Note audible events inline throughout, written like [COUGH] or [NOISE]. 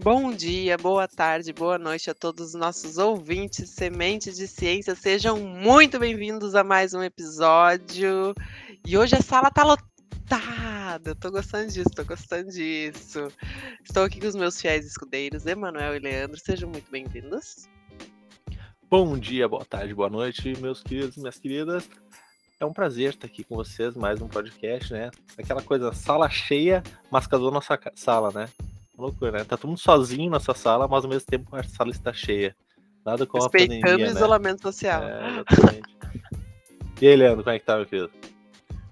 Bom dia, boa tarde, boa noite a todos os nossos ouvintes, sementes de ciência. Sejam muito bem-vindos a mais um episódio. E hoje a sala tá lotada. Tô gostando disso, tô gostando disso. Estou aqui com os meus fiéis escudeiros, Emanuel e Leandro. Sejam muito bem-vindos. Bom dia, boa tarde, boa noite, meus queridos minhas queridas. É um prazer estar aqui com vocês, mais um podcast, né? Aquela coisa, sala cheia, mas casou nossa sala, né? Loucura, né? Tá todo mundo sozinho nessa sala, mas ao mesmo tempo a sala está cheia. Nada com a pandemia, Respeitando o né? isolamento social. É, exatamente. e aí, Leandro, como é que tá, meu querido?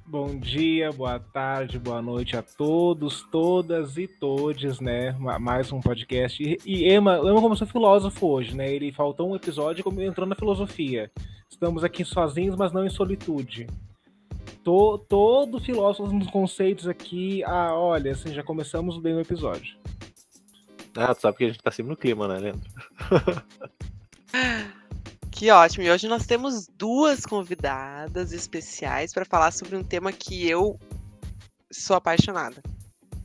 Bom dia, boa tarde, boa noite a todos, todas e todes, né? Mais um podcast. E, e Emma, Emma começou filósofo hoje, né? Ele faltou um episódio e entrou na filosofia. Estamos aqui sozinhos, mas não em solitude. Tô, todo filósofo nos conceitos aqui. Ah, olha, assim, já começamos bem o episódio. Ah, tu sabe que a gente tá sempre no clima, né, Leandro? [LAUGHS] Que ótimo! E hoje nós temos duas convidadas especiais para falar sobre um tema que eu sou apaixonada.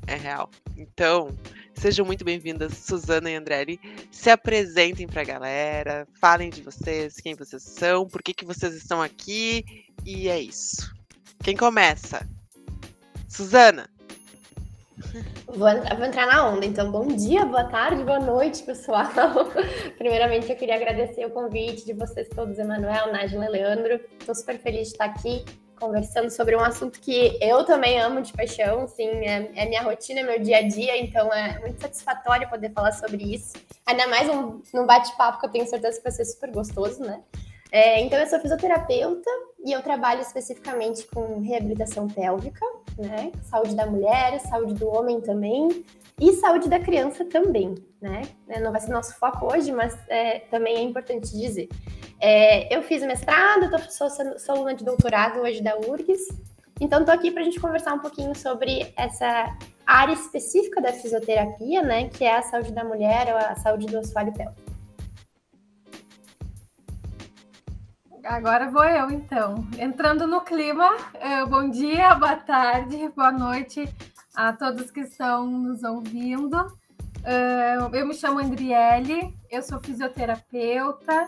É real. Então, sejam muito bem-vindas, Suzana e Andrelli. Se apresentem para a galera, falem de vocês, quem vocês são, por que, que vocês estão aqui, e é isso. Quem começa? Suzana. Vou, vou, entrar na onda, então. Bom dia, boa tarde, boa noite, pessoal. [LAUGHS] Primeiramente, eu queria agradecer o convite de vocês todos, Emanuel, Nájila e Leandro. Estou super feliz de estar aqui conversando sobre um assunto que eu também amo de paixão, sim, é, é minha rotina, é meu dia a dia, então é muito satisfatório poder falar sobre isso. Ainda mais um, num bate-papo que eu tenho certeza que vai ser super gostoso, né? É, então, eu sou fisioterapeuta e eu trabalho especificamente com reabilitação pélvica, né? Saúde da mulher, saúde do homem também e saúde da criança também, né? É, não vai ser nosso foco hoje, mas é, também é importante dizer. É, eu fiz mestrado, tô, sou, sou aluna de doutorado hoje da URGS, então estou aqui para a gente conversar um pouquinho sobre essa área específica da fisioterapia, né? Que é a saúde da mulher ou a saúde do assoalho pélvico. Agora vou eu, então. Entrando no clima, uh, bom dia, [LAUGHS] boa tarde, boa noite a todos que estão nos ouvindo. Uh, eu me chamo Andriele, eu sou fisioterapeuta.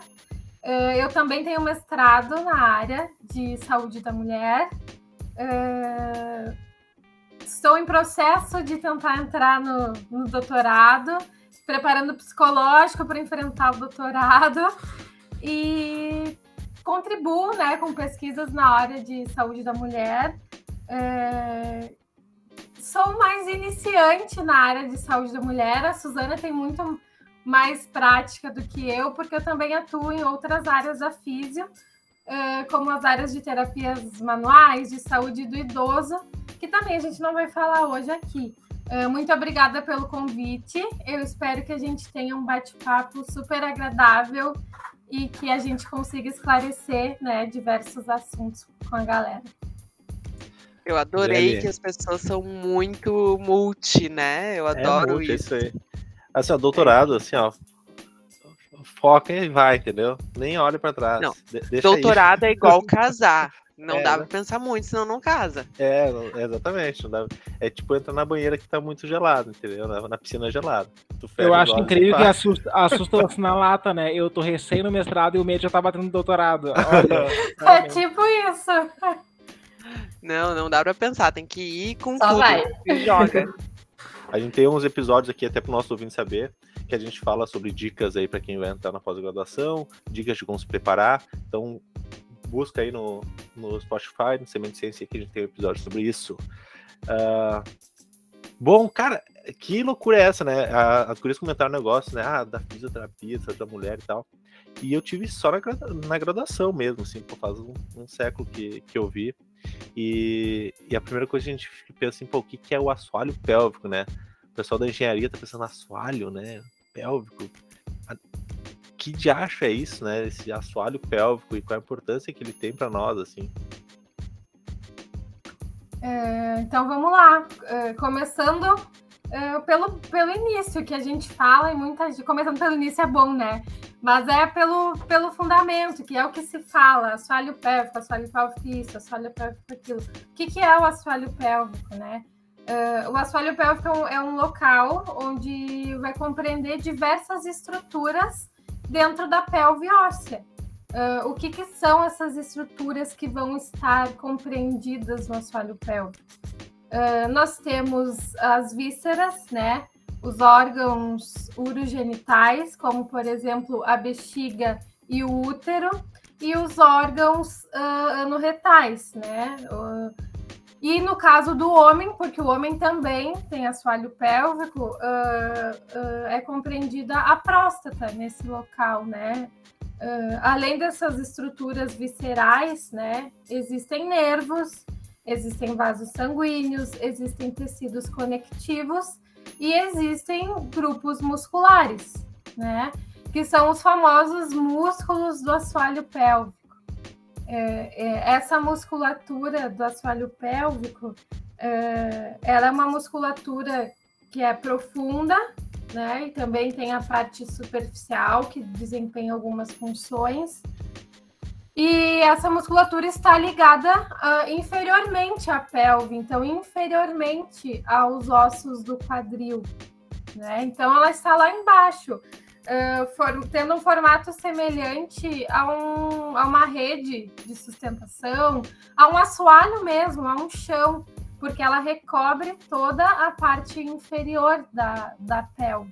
Uh, eu também tenho mestrado na área de saúde da mulher. estou em processo de tentar entrar no, no doutorado, preparando psicológico para enfrentar o doutorado. E contribuo né, com pesquisas na área de saúde da mulher. É... Sou mais iniciante na área de saúde da mulher. A Suzana tem muito mais prática do que eu, porque eu também atuo em outras áreas da físio, é, como as áreas de terapias manuais, de saúde do idoso, que também a gente não vai falar hoje aqui. É, muito obrigada pelo convite. Eu espero que a gente tenha um bate-papo super agradável e que a gente consiga esclarecer né, diversos assuntos com a galera. Eu adorei que as pessoas são muito multi, né? Eu é adoro é multi, isso. isso aí. Assim, ó, doutorado, assim, ó, foca e vai, entendeu? Nem olha para trás. Não, doutorado aí. é igual [LAUGHS] casar. Não é, dá pra pensar muito, senão não casa. É, exatamente. Não dá, é tipo entrar na banheira que tá muito gelado, entendeu? Na, na piscina gelada. Eu acho incrível que assusta, assusta assim na lata, né? Eu tô recém no mestrado e o medo já tá batendo no doutorado. Olha, [LAUGHS] é tipo isso. [LAUGHS] Não, não dá pra pensar, tem que ir com Só tudo. Vai. E joga. [LAUGHS] A gente tem uns episódios aqui, até pro nosso ouvinte saber, que a gente fala sobre dicas aí para quem vai entrar na pós-graduação, dicas de como se preparar. Então, busca aí no, no Spotify, no Semente Ciência, que a gente tem um episódio sobre isso. Uh, bom, cara, que loucura é essa, né? A, as gurias comentaram um negócio, né? Ah, da fisioterapia, da mulher e tal. E eu tive só na, na graduação mesmo, assim, por faz um, um, século que, que eu vi. E, e a primeira coisa que a gente pensa assim, pô, o que, que é o assoalho pélvico, né? O pessoal da engenharia tá pensando assoalho, né? Pélvico que diacho é isso, né? Esse assoalho pélvico e qual a importância que ele tem para nós, assim. É, então vamos lá, é, começando é, pelo, pelo início que a gente fala e muita gente, começando pelo início é bom, né? Mas é pelo, pelo fundamento, que é o que se fala, assoalho pélvico, assoalho pélvico isso, assoalho pélvico aquilo. O que, que é o assoalho pélvico, né? Uh, o assoalho pélvico é um, é um local onde vai compreender diversas estruturas dentro da pelve óssea. Uh, o que, que, são essas estruturas que vão estar compreendidas no assoalho pélvico? Uh, nós temos as vísceras, né? Os órgãos urogenitais, como por exemplo a bexiga e o útero, e os órgãos uh, anorretais, né? Uh, e no caso do homem, porque o homem também tem assoalho pélvico, uh, uh, é compreendida a próstata nesse local, né? Uh, além dessas estruturas viscerais, né? Existem nervos, existem vasos sanguíneos, existem tecidos conectivos e existem grupos musculares, né? Que são os famosos músculos do assoalho pélvico. É, é, essa musculatura do assoalho pélvico, é, ela é uma musculatura que é profunda, né? E também tem a parte superficial que desempenha algumas funções. E essa musculatura está ligada uh, inferiormente à pelve, então inferiormente aos ossos do quadril, né? Então ela está lá embaixo uh, for, tendo um formato semelhante a, um, a uma rede de sustentação, a um assoalho mesmo, a um chão, porque ela recobre toda a parte inferior da, da pele.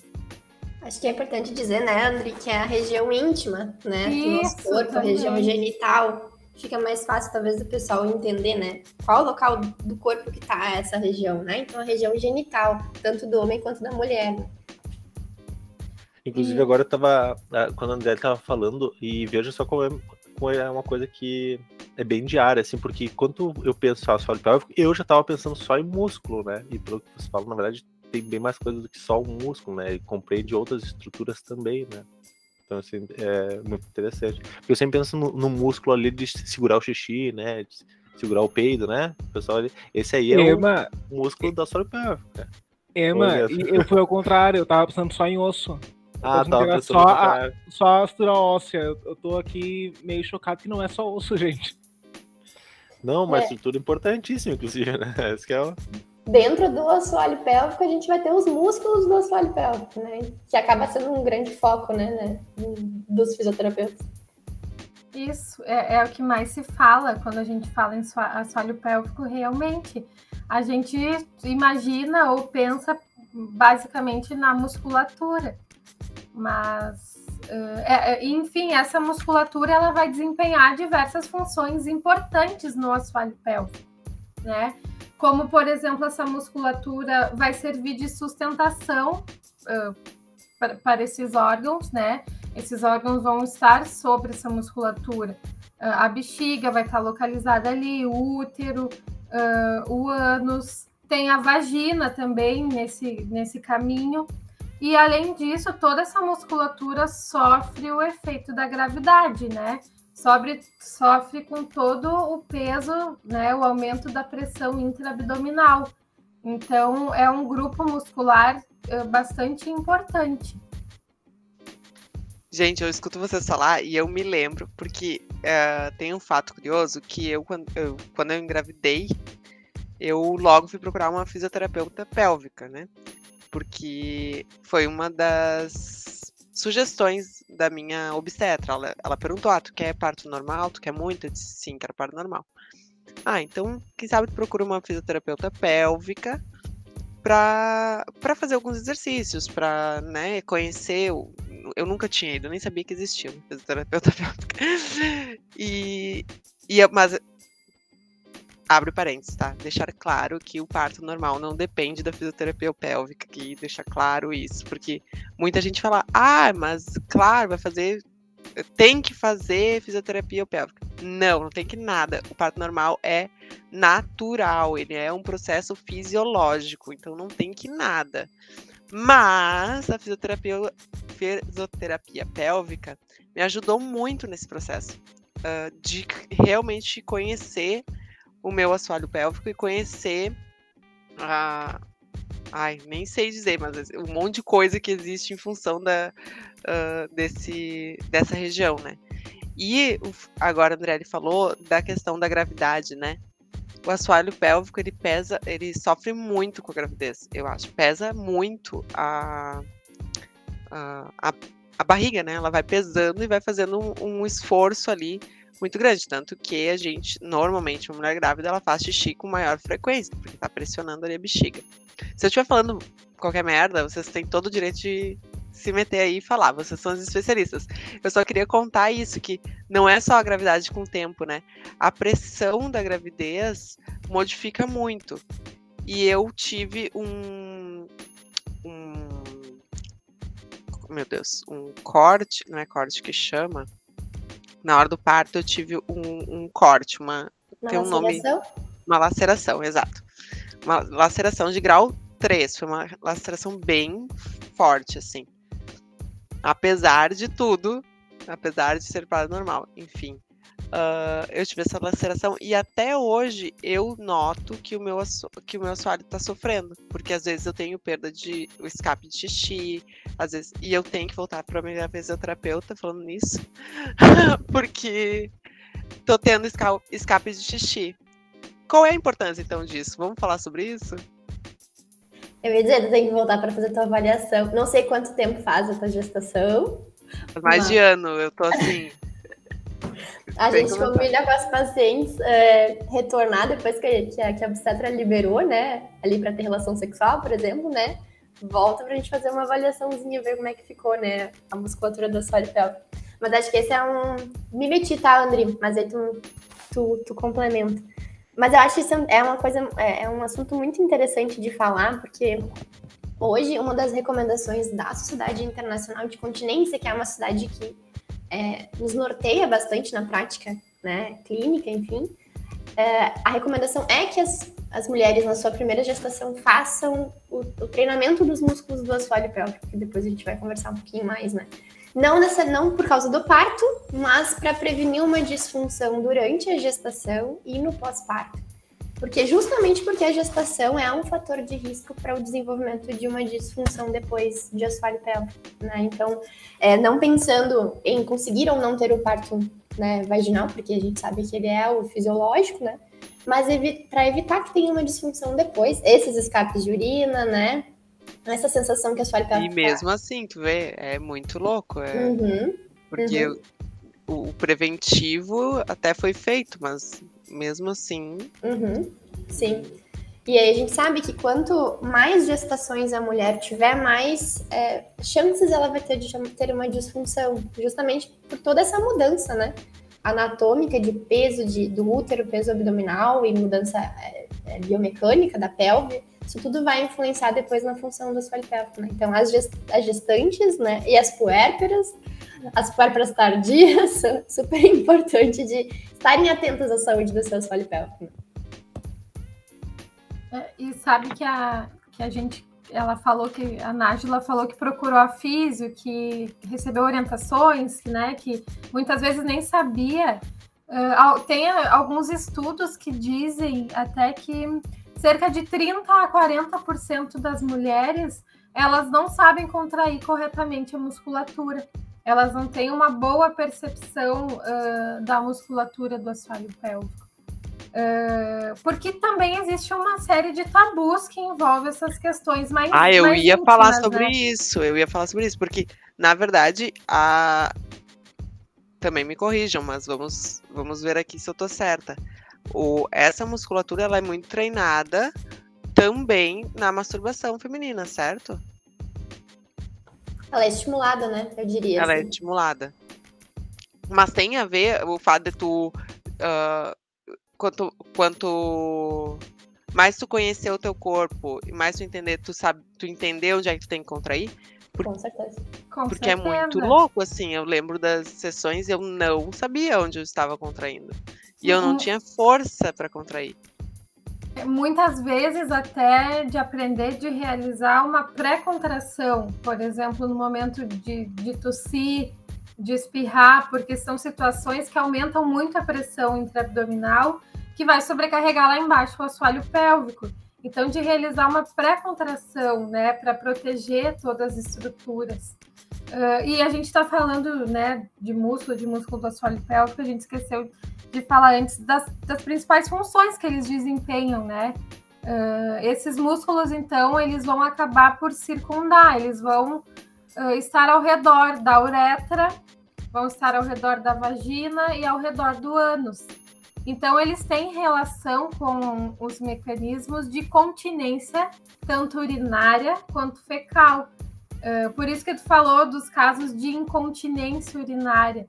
Acho que é importante dizer, né, André, que é a região íntima, né, Isso, do nosso corpo, também. a região genital. Fica mais fácil, talvez, do pessoal entender, né, qual o local do corpo que tá essa região, né? Então, a região genital, tanto do homem quanto da mulher. Inclusive, e... agora eu tava. Quando a André tava falando, e veja só como é, como é uma coisa que é bem diária, assim, porque quando eu penso em asfalto pélvico, eu já tava pensando só em músculo, né? E pelo que você fala, na verdade, tem bem mais coisa do que só o músculo, né? E compreende outras estruturas também, né? Então, assim, é muito interessante. Porque eu sempre penso no, no músculo ali de segurar o xixi, né? De segurar o peido, né? O pessoal, esse aí é Ema, o músculo da sua pélvica. Ema, eu fui ao contrário, eu tava pensando só em osso. Ah, tá. Só a, só a estrutura óssea. Eu tô aqui meio chocado que não é só osso, [LAUGHS] gente. Não, mas é. estrutura importantíssima, inclusive, né? [LAUGHS] Esse que é o... Dentro do assoalho pélvico, a gente vai ter os músculos do assoalho pélvico, né? Que acaba sendo um grande foco, né? né? Dos fisioterapeutas. Isso, é, é, o que mais se fala quando a gente fala em assoalho pélvico, realmente. A gente imagina ou pensa basicamente na musculatura. Mas, uh, é, enfim, essa musculatura ela vai desempenhar diversas funções importantes no assoalho pélvico, né? Como, por exemplo, essa musculatura vai servir de sustentação uh, para, para esses órgãos, né? Esses órgãos vão estar sobre essa musculatura. Uh, a bexiga vai estar localizada ali, o útero, o ânus, tem a vagina também nesse, nesse caminho. E além disso, toda essa musculatura sofre o efeito da gravidade, né? Sofre, sofre com todo o peso, né? O aumento da pressão intraabdominal. Então, é um grupo muscular é, bastante importante. Gente, eu escuto vocês falar e eu me lembro, porque uh, tem um fato curioso que eu quando, eu, quando eu engravidei, eu logo fui procurar uma fisioterapeuta pélvica, né? Porque foi uma das sugestões da minha obstetra. Ela, ela perguntou: ah, tu quer parto normal? Tu quer muito? Eu disse: sim, quero parto normal. Ah, então, quem sabe tu procura uma fisioterapeuta pélvica para fazer alguns exercícios, para né, conhecer. Eu nunca tinha ido, nem sabia que existia uma fisioterapeuta [LAUGHS] pélvica. E, e, mas abre parênteses, tá? Deixar claro que o parto normal não depende da fisioterapia pélvica, que deixa claro isso, porque muita gente fala, ah, mas claro, vai fazer, tem que fazer fisioterapia pélvica. Não, não tem que nada. O parto normal é natural, ele é um processo fisiológico, então não tem que nada. Mas a fisioterapia, fisioterapia pélvica me ajudou muito nesse processo uh, de realmente conhecer o meu assoalho pélvico e conhecer a. Ai, nem sei dizer, mas um monte de coisa que existe em função da, uh, desse, dessa região, né? E agora a André falou da questão da gravidade, né? o assoalho pélvico ele pesa, ele sofre muito com a gravidez, eu acho. Pesa muito a, a, a, a barriga, né? Ela vai pesando e vai fazendo um, um, esforço ali muito grande. Tanto que a gente, normalmente, uma mulher grávida, ela faz xixi com maior frequência, porque tá pressionando ali a bexiga. Se eu estiver falando qualquer merda, vocês têm todo o direito de se meter aí e falar, vocês são os especialistas. Eu só queria contar isso, que não é só a gravidade com o tempo, né? A pressão da gravidez modifica muito. E eu tive um. um meu Deus, um corte, não é corte que chama. Na hora do parto eu tive um, um corte, uma. Uma tem um laceração? nome. Uma laceração, exato. Uma laceração de grau 3. Foi uma laceração bem forte, assim. Apesar de tudo, apesar de ser parada normal, enfim. Uh, eu tive essa laceração e até hoje eu noto que o meu, que o meu assoalho está sofrendo, porque às vezes eu tenho perda de o escape de xixi, às vezes e eu tenho que voltar para minha fisioterapeuta falando nisso, [LAUGHS] porque tô tendo escape de xixi. Qual é a importância então disso? Vamos falar sobre isso? Eu ia dizer, tu tem que voltar para fazer tua avaliação. Não sei quanto tempo faz a tua gestação. Mais mas... de ano, eu tô assim. [LAUGHS] a gente combina com as pacientes é, retornar depois que, que, a, que a obstetra liberou, né? Ali para ter relação sexual, por exemplo, né? Volta pra gente fazer uma avaliaçãozinha, ver como é que ficou, né? A musculatura assoalho pélvico. Mas acho que esse é um. Me meti, tá, Andri? Mas aí tu, tu, tu complementa. Mas eu acho que isso é uma coisa, é, é um assunto muito interessante de falar, porque hoje uma das recomendações da Sociedade Internacional de Continência, que é uma sociedade que é, nos norteia bastante na prática né, clínica, enfim, é, a recomendação é que as, as mulheres na sua primeira gestação façam o, o treinamento dos músculos do assoalho pélvico, que depois a gente vai conversar um pouquinho mais, né? Não, nessa, não por causa do parto, mas para prevenir uma disfunção durante a gestação e no pós-parto. Porque justamente porque a gestação é um fator de risco para o desenvolvimento de uma disfunção depois de assoalho pélvico, né? Então, é, não pensando em conseguir ou não ter o parto né, vaginal, porque a gente sabe que ele é o fisiológico, né? Mas evi para evitar que tenha uma disfunção depois, esses escapes de urina, né? essa sensação que a sua pélvica E mesmo assim, tu vê, é muito louco. É... Uhum, porque uhum. O, o, preventivo até foi feito, mas mesmo assim. Uhum, sim. E aí a gente sabe que quanto mais gestações a mulher tiver, mais é, chances ela vai ter de ter uma disfunção, justamente por toda essa mudança, né? Anatômica de peso de, do útero, peso abdominal e mudança é, é, biomecânica da pelve isso tudo vai influenciar depois na função do assoalho pélvico, né? Então, as, gest as gestantes, né, e as puérperas, as puérperas tardias, [LAUGHS] são super importante de estarem atentas à saúde do seu assoalho pélvico. Né? É, e sabe que a, que a gente, ela falou que, a Nájila falou que procurou a físio, que recebeu orientações, né, que muitas vezes nem sabia. Uh, tem alguns estudos que dizem até que cerca de 30 a 40% das mulheres elas não sabem contrair corretamente a musculatura. Elas não têm uma boa percepção uh, da musculatura do assoalho pélvico. Uh, porque também existe uma série de tabus que envolvem essas questões mais. Ah, eu mais ia íntimas, falar sobre né? isso. Eu ia falar sobre isso, porque, na verdade, a. Também me corrijam, mas vamos, vamos ver aqui se eu tô certa. O, essa musculatura ela é muito treinada também na masturbação feminina, certo? Ela é estimulada, né? Eu diria. Ela é assim. é estimulada. Mas tem a ver o fato de tu. Uh, quanto, quanto mais tu conhecer o teu corpo e mais tu entender, tu sabe, tu entender onde é que tu tem que contrair. Por, Com certeza. Com porque certeza. é muito louco, assim. Eu lembro das sessões e eu não sabia onde eu estava contraindo. E eu não uhum. tinha força para contrair. Muitas vezes, até de aprender de realizar uma pré-contração, por exemplo, no momento de, de tossir, de espirrar, porque são situações que aumentam muito a pressão intraabdominal, que vai sobrecarregar lá embaixo o assoalho pélvico. Então, de realizar uma pré-contração, né, para proteger todas as estruturas. Uh, e a gente está falando, né, de músculo, de músculo do assoalho pélvico, a gente esqueceu de falar antes das, das principais funções que eles desempenham, né? Uh, esses músculos, então, eles vão acabar por circundar, eles vão uh, estar ao redor da uretra, vão estar ao redor da vagina e ao redor do ânus. Então, eles têm relação com os mecanismos de continência, tanto urinária quanto fecal. Uh, por isso que tu falou dos casos de incontinência urinária.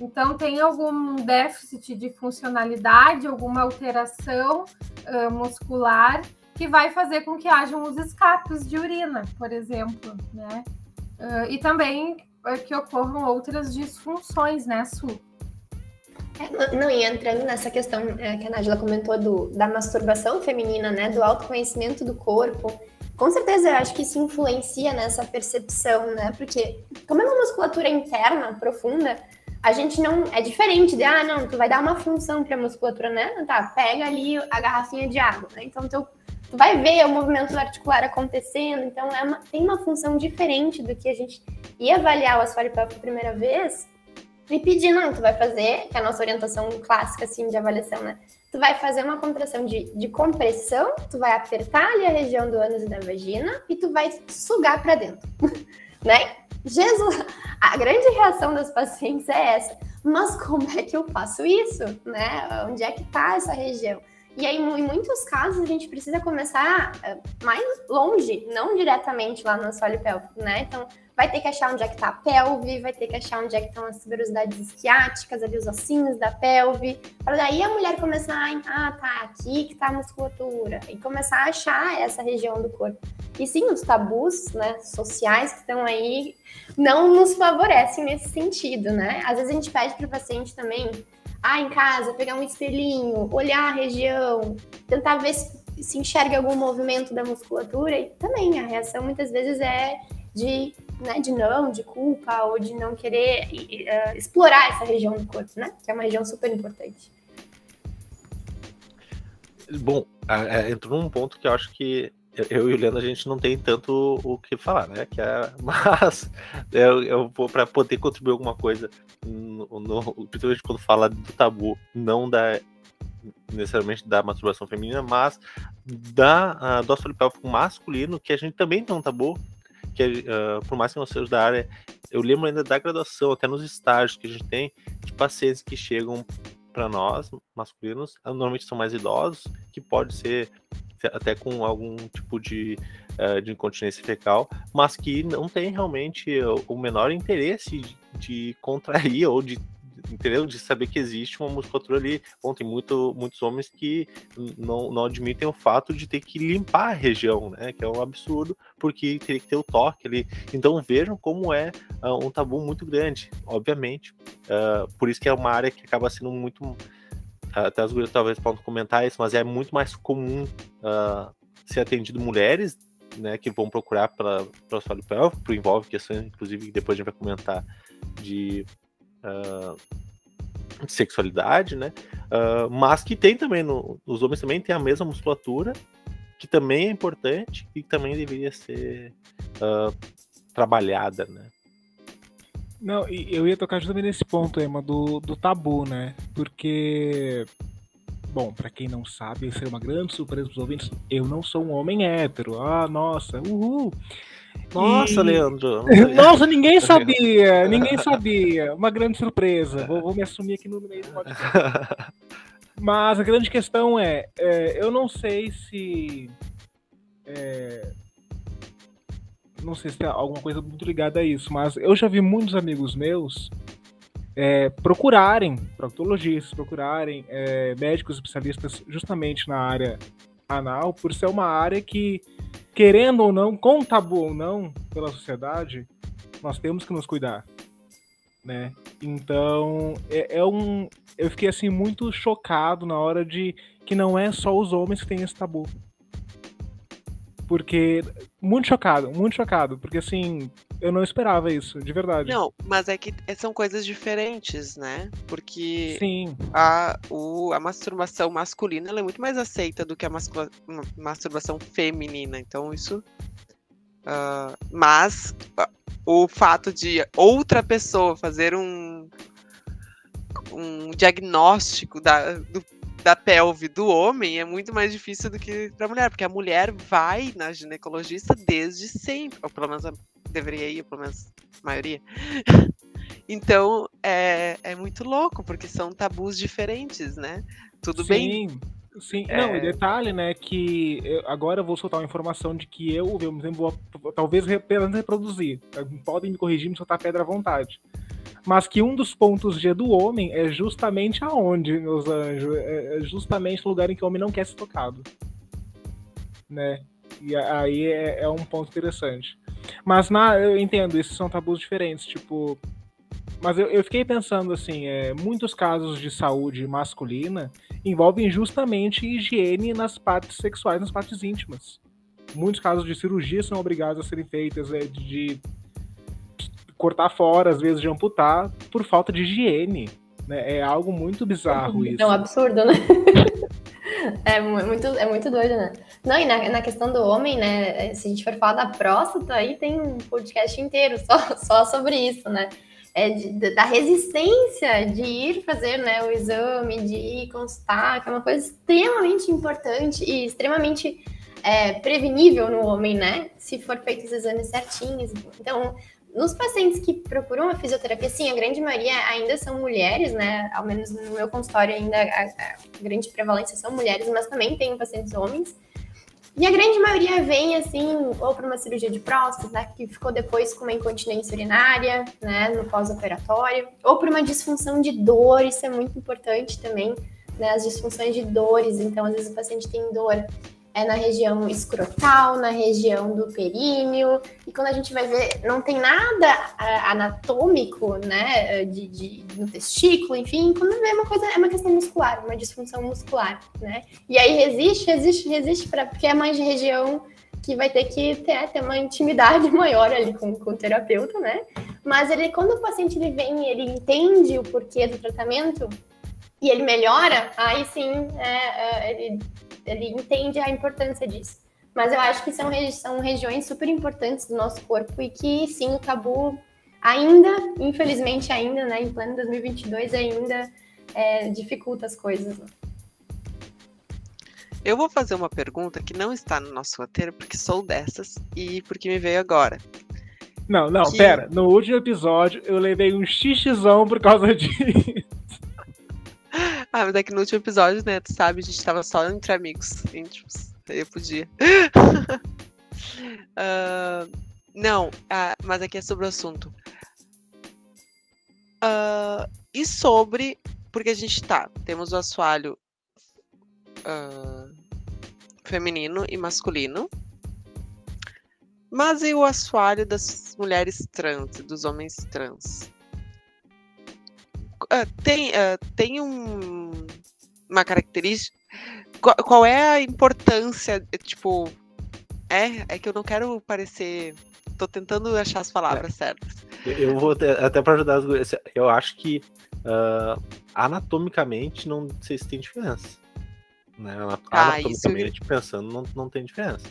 Então, tem algum déficit de funcionalidade, alguma alteração uh, muscular que vai fazer com que hajam os escapes de urina, por exemplo, né? Uh, e também que ocorram outras disfunções, né, Su? Não, e entrando nessa questão é, que a Nájila comentou do, da masturbação feminina, né, do autoconhecimento do corpo, com certeza eu acho que isso influencia nessa percepção, né, porque como é uma musculatura interna, profunda, a gente não. É diferente de, ah, não, tu vai dar uma função para a musculatura, né? Tá, pega ali a garrafinha de água, né? Então, tu, tu vai ver o movimento articular acontecendo, então é uma, tem uma função diferente do que a gente ia avaliar o assoalho pélvico a primeira vez e pedir, não, tu vai fazer, que é a nossa orientação clássica, assim, de avaliação, né? Tu vai fazer uma contração de, de compressão, tu vai apertar ali a região do ânus e da vagina e tu vai sugar para dentro, [LAUGHS] né? Jesus, a grande reação das pacientes é essa. Mas como é que eu faço isso, né? Onde é que está essa região? E aí, em muitos casos, a gente precisa começar eh, mais longe, não diretamente lá no assoalho pélvico, né? Então, vai ter que achar onde é que tá a pelve, vai ter que achar onde é que estão as tuberosidades esquiáticas, ali os ossinhos da pelve, para daí a mulher começar a, ah, tá, aqui que tá a musculatura, e começar a achar essa região do corpo. E sim, os tabus, né, sociais que estão aí não nos favorecem nesse sentido, né? Às vezes a gente pede para o paciente também, ah, em casa, pegar um espelhinho, olhar a região, tentar ver se, se enxerga algum movimento da musculatura, e também a reação muitas vezes é de, né, de não, de culpa ou de não querer uh, explorar essa região do corpo, né? Que é uma região super importante. Bom, entrou num ponto que eu acho que eu e o Leandro a gente não tem tanto o que falar, né? Que é, [LAUGHS] mas eu, eu para poder contribuir alguma coisa, no, no, principalmente quando fala do tabu, não da necessariamente da masturbação feminina, mas da uh, do assoalho masculino, que a gente também tem um tabu, que uh, por mais que não seja da área, eu lembro ainda da graduação, até nos estágios que a gente tem, de pacientes que chegam para nós, masculinos, normalmente são mais idosos, que pode ser até com algum tipo de, uh, de incontinência fecal, mas que não tem realmente o menor interesse de, de contrair ou de entendeu? De saber que existe uma musculatura ali. Bom, tem muito, muitos homens que não, não admitem o fato de ter que limpar a região, né? Que é um absurdo, porque teria que ter o toque ali. Então vejam como é uh, um tabu muito grande, obviamente. Uh, por isso que é uma área que acaba sendo muito. até as gurias talvez possam comentar isso, mas é muito mais comum uh, ser atendido mulheres né, que vão procurar para o assoalho pélvico, envolve questões, inclusive, que depois a gente vai comentar de uh, de sexualidade, né? Uh, mas que tem também, no, os homens também têm a mesma musculatura, que também é importante e que também deveria ser uh, trabalhada, né? Não, eu ia tocar justamente nesse ponto, Emma, do, do tabu, né? Porque, bom, para quem não sabe, isso é uma grande surpresa para os ouvintes, eu não sou um homem hétero. Ah, nossa, uhul! Nossa, e... Leandro. [LAUGHS] Nossa, ninguém sabia, ninguém sabia. Uma grande surpresa. Vou, vou me assumir aqui no meio do podcast. [LAUGHS] Mas a grande questão é, é eu não sei se. É, não sei se tem alguma coisa muito ligada a isso, mas eu já vi muitos amigos meus é, procurarem proctologistas, procurarem é, médicos especialistas justamente na área anal, por ser uma área que querendo ou não, com tabu ou não, pela sociedade, nós temos que nos cuidar, né? Então, é, é, um, eu fiquei assim muito chocado na hora de que não é só os homens que têm esse tabu. Porque muito chocado, muito chocado, porque assim, eu não esperava isso, de verdade. Não, mas é que são coisas diferentes, né? Porque Sim. A, o, a masturbação masculina é muito mais aceita do que a masturbação feminina. Então isso. Uh, mas uh, o fato de outra pessoa fazer um, um, diagnóstico da, do, da pelve do homem é muito mais difícil do que para a mulher, porque a mulher vai na ginecologista desde sempre, ou pelo menos deveria ir, pelo menos a maioria. [LAUGHS] Então é, é muito louco, porque são tabus diferentes, né? Tudo Sim. bem. Sim, É. não, e detalhe, né, que eu- agora eu vou soltar uma informação de que eu, eu mesmo vou talvez apenas reproduzir. Podem me corrigir, me soltar pedra à vontade. Mas que um dos pontos G do homem é justamente aonde, meus anjos? É é justamente o lugar em que o homem não quer ser tocado. Né? E aí é, é um ponto interessante. Mas na, eu entendo, esses são tabus diferentes, tipo. Mas eu, eu fiquei pensando assim, é, muitos casos de saúde masculina envolvem justamente higiene nas partes sexuais, nas partes íntimas. Muitos casos de cirurgia são obrigados a serem feitas é, de, de cortar fora, às vezes de amputar, por falta de higiene. né? É algo muito bizarro isso. É um absurdo, né? [LAUGHS] É mu- muito, é muito doido, né? Não, e na, na questão do homem, né? Se a gente for falar da próstata, aí tem um podcast inteiro só, [LAUGHS] só sobre isso, né? É de- da resistência de ir fazer né, o exame, de ir consultar, que é uma coisa extremamente importante e extremamente é, prevenível no homem, né? Se for feitos os exames certinhos. Então, nos pacientes que procuram a fisioterapia, sim, a grande maioria ainda são mulheres, né? Ao menos no meu consultório ainda a, a grande prevalência são mulheres, mas também tenho pacientes homens. E a grande maioria vem assim, ou para uma cirurgia de próstata, que ficou depois com uma incontinência urinária, né, no pós-operatório, ou por uma disfunção de dor, isso é muito importante também, né, as disfunções de dores. Então, às vezes o paciente tem dor é na região escrotal, na região do períneo, e quando a gente vai ver, não tem nada ah, anatômico, né, de, de- no testículo, enfim, quando vê uma coisa, é uma questão muscular, uma disfunção muscular, né, e aí resiste, resiste, resiste, pra, porque é uma região que vai ter que ter, ter uma intimidade [LAUGHS] maior ali com, com o terapeuta, né, mas ele, quando o paciente ele vem ele entende o porquê do tratamento, e ele melhora, aí sim, é, é, ele ele entende a importância disso. Mas eu acho que são, regi- são regiões super importantes do nosso corpo e que, sim, o tabu ainda, infelizmente ainda, né, em plano 2022, ainda é, dificulta as coisas. né? Eu vou fazer uma pergunta que não está no nosso roteiro, porque sou dessas e porque me veio agora. Não, não, Que- pera. No último episódio eu levei um xixizão por causa [LAUGHS] disso. [LAUGHS] Ah, mas é que no último episódio, né, tu sabe, a gente tava só entre amigos íntimos. Eu podia. [LAUGHS] Ah, não, ah, mas aqui é sobre o assunto. Ah, e sobre. Porque a gente tá, temos o assoalho ah, feminino e masculino. Mas e o assoalho das mulheres trans dos homens trans? Ah, tem, ah, tem um, uma característica. Qual, qual é a importância? Tipo, é, é que eu não quero parecer. Tô tentando achar as palavras certas. Eu vou te- até para ajudar as gurias. Eu acho que ah, anatomicamente não sei se tem diferença. Né? Ana- Ah, isso Anatomicamente pensando, não, não tem diferença.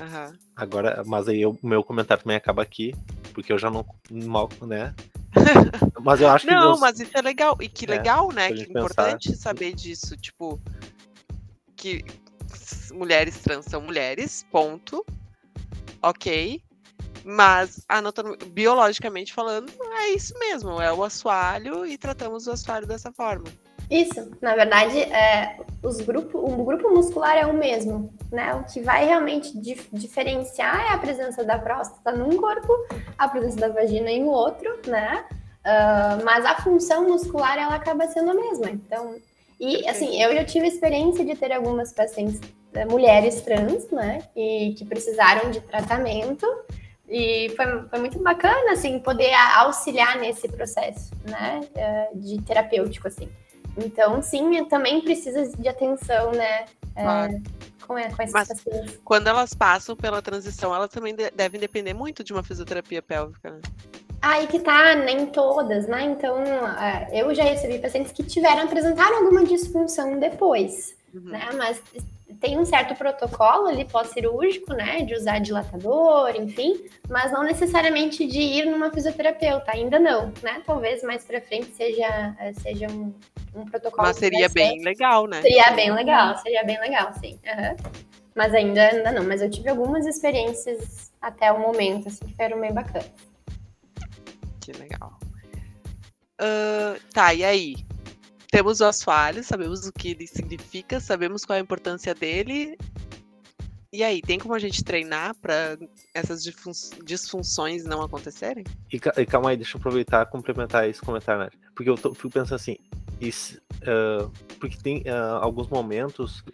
Aham. Agora, mas aí o meu comentário também acaba aqui, porque eu já não mal, né? [LAUGHS] Mas eu acho que Não, Deus- mas isso é legal. E que É, legal, né? Que importante saber disso. Tipo, que mulheres trans são mulheres, ponto. Ok. Mas anatom- biologicamente falando, é isso mesmo. É o assoalho e tratamos o assoalho dessa forma. Isso, na verdade, é, os grupo, o grupo muscular é o mesmo, né? O que vai realmente dif- diferenciar é a presença da próstata num corpo, a presença da vagina em outro, né? Ah, mas a função muscular ela acaba sendo a mesma. Então, e assim, eu já tive experiência de ter algumas pacientes, eh, mulheres trans, né? E que precisaram de tratamento. E foi, foi muito bacana, assim, poder auxiliar nesse processo, né? eh, De terapêutico, assim. Então, sim, também precisa de atenção, né? é, Claro. com, é, com esses Mas- pacientes. Quando elas passam pela transição, elas também de- devem depender muito de uma fisioterapia pélvica, né? Aí que tá, nem todas, né? Então, é, eu já recebi pacientes que tiveram, apresentaram alguma disfunção depois, Uhum. né? Mas tem um certo protocolo ali pós-cirúrgico, né, de usar dilatador, enfim, mas não necessariamente de ir numa fisioterapeuta, ainda não, né? Talvez mais para frente seja, seja um, um protocolo. Mas seria bem ser. legal, né? Seria bem legal, seria bem legal, sim. Uhum. Mas ainda, ainda não, mas eu tive algumas experiências até o momento, assim, que foram bem bacanas. Que legal. Uh, tá, e aí? Temos o assoalho, sabemos o que ele significa, sabemos qual é a importância dele. E aí, tem como a gente treinar para essas disfunções não acontecerem? E, e, calma aí, deixa eu aproveitar e complementar esse comentário, né? Porque eu tô, fico pensando assim, isso, uh, porque tem uh, alguns momentos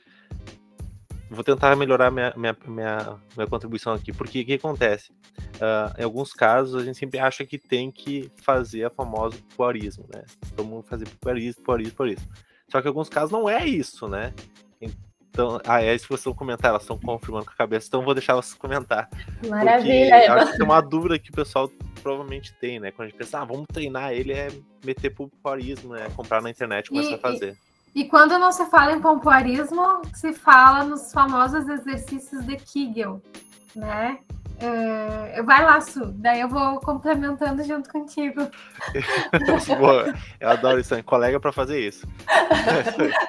vou tentar melhorar minha, minha, minha, minha contribuição aqui, porque o que acontece? Uh, em alguns casos, a gente sempre acha que tem que fazer a famosa poarismo, né? Todo mundo fazer poarismo, poarismo, poarismo. Só que em alguns casos não é isso, né? Então, ah, é isso que vocês comentar, elas estão confirmando com a cabeça, então vou deixar vocês comentar. Maravilha! Acho que tem uma dúvida que o pessoal provavelmente tem, né? Quando a gente pensa, ah, vamos treinar ele, é meter pro poarismo, né? Comprar na internet e começar a fazer. E quando não se fala em pompoarismo, se fala nos famosos exercícios de Kegel, né? Uh, vai lá, Su, daí eu vou complementando junto contigo. [LAUGHS] Boa, eu adoro isso, hein? colega para fazer isso.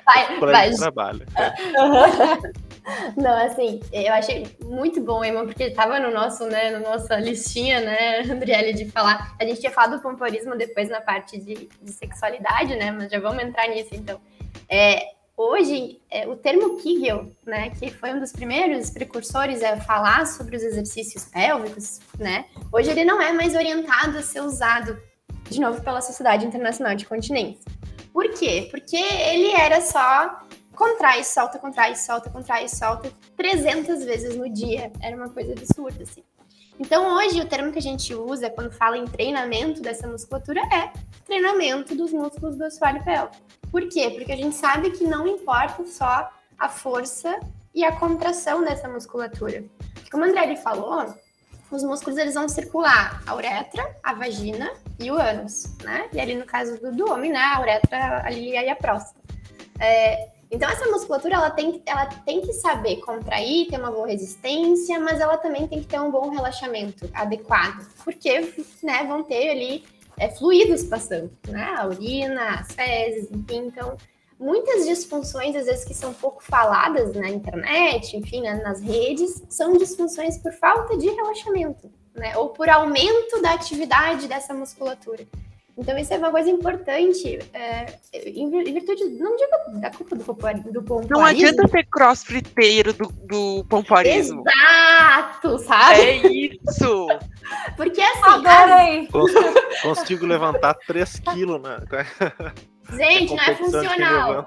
Vai, [LAUGHS] colega vai. de trabalho. [LAUGHS] Não, assim, eu achei muito bom, Emma, porque estava no nosso, né, na nossa listinha, né, Andriele, de falar. A gente tinha falado do pompoarismo depois na parte de, de sexualidade, né? Mas já vamos entrar nisso, então. É, hoje, é, o termo Kegel, né, que foi um dos primeiros precursores a falar sobre os exercícios pélvicos, né, hoje ele não é mais orientado a ser usado, de novo, pela Sociedade Internacional de Continência. Por quê? Porque ele era só contrai, solta, contrai, solta, contrai, solta 300 vezes no dia. Era uma coisa absurda, assim. Então, hoje, o termo que a gente usa quando fala em treinamento dessa musculatura é treinamento dos músculos do assoalho pélvico. Por quê? Porque a gente sabe que não importa só a força e a contração dessa musculatura. Como a André falou, os músculos eles vão circular a uretra, a vagina e o ânus, né? E ali no caso do, do homem, né, a uretra ali e a próstata. É, então, essa musculatura ela tem, ela tem que saber contrair, ter uma boa resistência, mas ela também tem que ter um bom relaxamento adequado, porque né, vão ter ali é, fluidos passando, né? A urina, as fezes, enfim. Então, muitas disfunções, às vezes, que são pouco faladas na internet, enfim, né, nas redes, são disfunções por falta de relaxamento, né? Ou por aumento da atividade dessa musculatura. Então, isso é uma coisa importante, é, em virtude, não digo da culpa do, do pompoarismo. Não adianta ser crossfiteiro do, do pompoarismo. Exato, sabe? É isso! [LAUGHS] Porque assim... Adorei! As... Consigo levantar 3 quilos, né? [LAUGHS] Gente, não é funcional.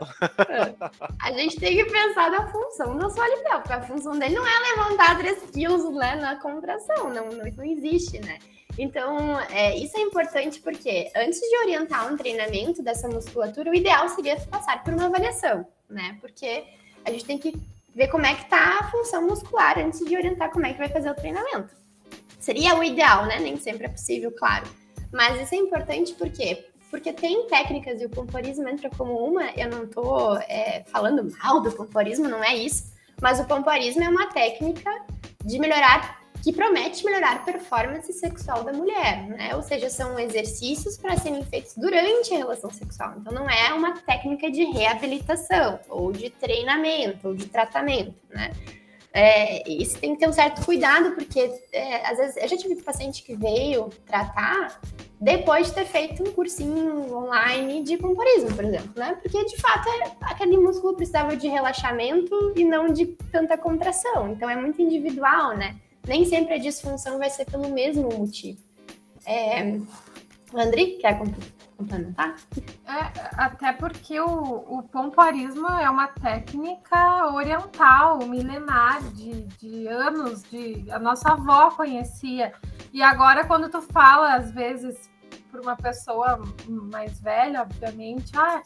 A gente tem que pensar na função do assoalho porque a função dele não é levantar 3 quilos né, na contração, não, não, isso não existe, né? Então, é, isso é importante porque antes de orientar um treinamento dessa musculatura, o ideal seria passar por uma avaliação, né? Porque a gente tem que ver como é que tá a função muscular antes de orientar como é que vai fazer o treinamento. Seria o ideal, né? Nem sempre é possível, claro. Mas isso é importante porque porque tem técnicas e o pomporismo entra como uma. Eu não tô é, falando mal do pomporismo, não é isso. Mas o pomporismo é uma técnica de melhorar que promete melhorar a performance sexual da mulher, né? Ou seja, são exercícios para serem feitos durante a relação sexual. Então, não é uma técnica de reabilitação, ou de treinamento, ou de tratamento, né? É, isso tem que ter um certo cuidado, porque é, às vezes eu já tive paciente que veio tratar depois de ter feito um cursinho online de pomporismo, por exemplo, né? Porque de fato é, aquele músculo precisava de relaxamento e não de tanta contração. Então é muito individual, né? Nem sempre a disfunção vai ser pelo mesmo motivo. É... Andri, quer complementar? É, até porque o, o pompoarismo é uma técnica oriental, milenar, de, de anos, de a nossa avó conhecia. E agora, quando tu fala, às vezes, para uma pessoa mais velha, obviamente, ah,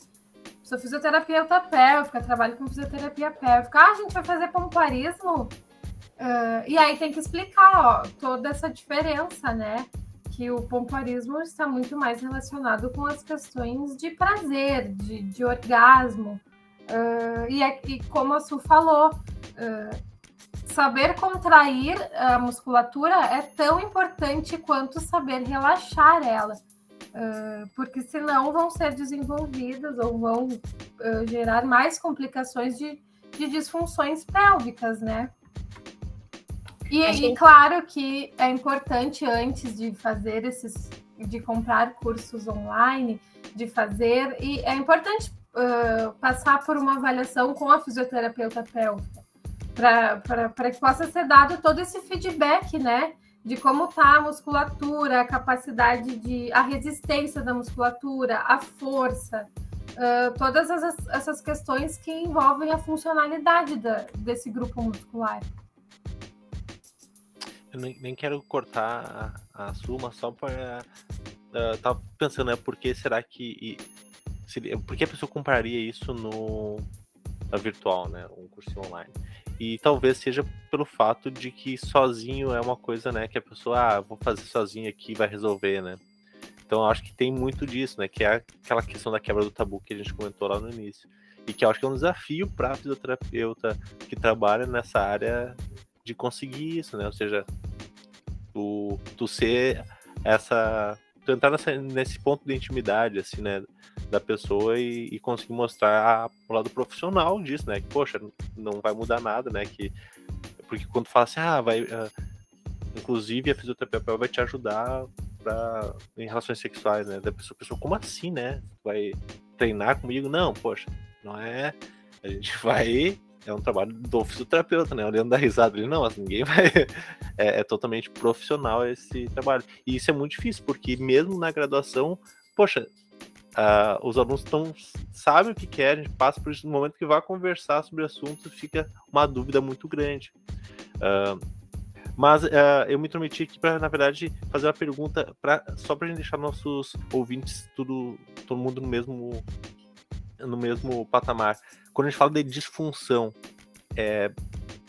sou fisioterapeuta pélvica, trabalho com fisioterapia pélvica. Ah, a gente vai fazer pompoarismo? Uh, e aí tem que explicar ó, toda essa diferença, né? Que o pompoarismo está muito mais relacionado com as questões de prazer, de, de orgasmo. Uh, e, e, como a Su falou, uh, saber contrair a musculatura é tão importante quanto saber relaxar ela, uh, porque senão vão ser desenvolvidas ou vão gerar mais complicações de, de disfunções pélvicas, né? E, e claro que é importante antes de fazer esses, de comprar cursos online, de fazer, e é importante uh, passar por uma avaliação com a fisioterapeuta pélvica, para que possa ser dado todo esse feedback, né? De como está a musculatura, a capacidade de. a resistência da musculatura, a força, uh, todas essas, essas questões que envolvem a funcionalidade da, desse grupo muscular. Nem, nem quero cortar a, a suma só para. Uh, tava pensando, né? Por que será que seria, por que a pessoa compraria isso no virtual, né, um curso online? E talvez seja pelo fato de que sozinho é uma coisa, né, que a pessoa, ah, vou fazer sozinho aqui vai resolver, né? Então eu acho que tem muito disso, né, que é aquela questão da quebra do tabu que a gente comentou lá no início. E que eu acho que é um desafio para fisioterapeuta que trabalha nessa área de conseguir isso, né? Ou seja, tu, tu ser essa. Tu entrar nessa, nesse ponto de intimidade, assim, né? da pessoa e, e conseguir mostrar o lado profissional disso, né? Que, poxa, não vai mudar nada, né? Que, porque quando fala assim, ah, vai. Uh, inclusive a fisioterapeuta vai te ajudar pra, em relações sexuais, né? Da pessoa, pessoa, como assim, né? Vai treinar comigo? Não, poxa, não é. A gente [LAUGHS] vai. É um trabalho do fisioterapeuta, né? Olhando da risada ali, não, assim, ninguém vai. [LAUGHS] É, é totalmente profissional esse trabalho. E isso é muito difícil, porque mesmo na graduação, poxa, Uh, os alunos tão, sabem o que querem, passa por isso no momento que vai conversar sobre assuntos, fica uma dúvida muito grande. Uh, mas uh, eu me intrometi aqui para, na verdade, fazer uma pergunta pra, só para a gente deixar nossos ouvintes tudo, todo mundo no mesmo, no mesmo patamar. Quando a gente fala de disfunção, é,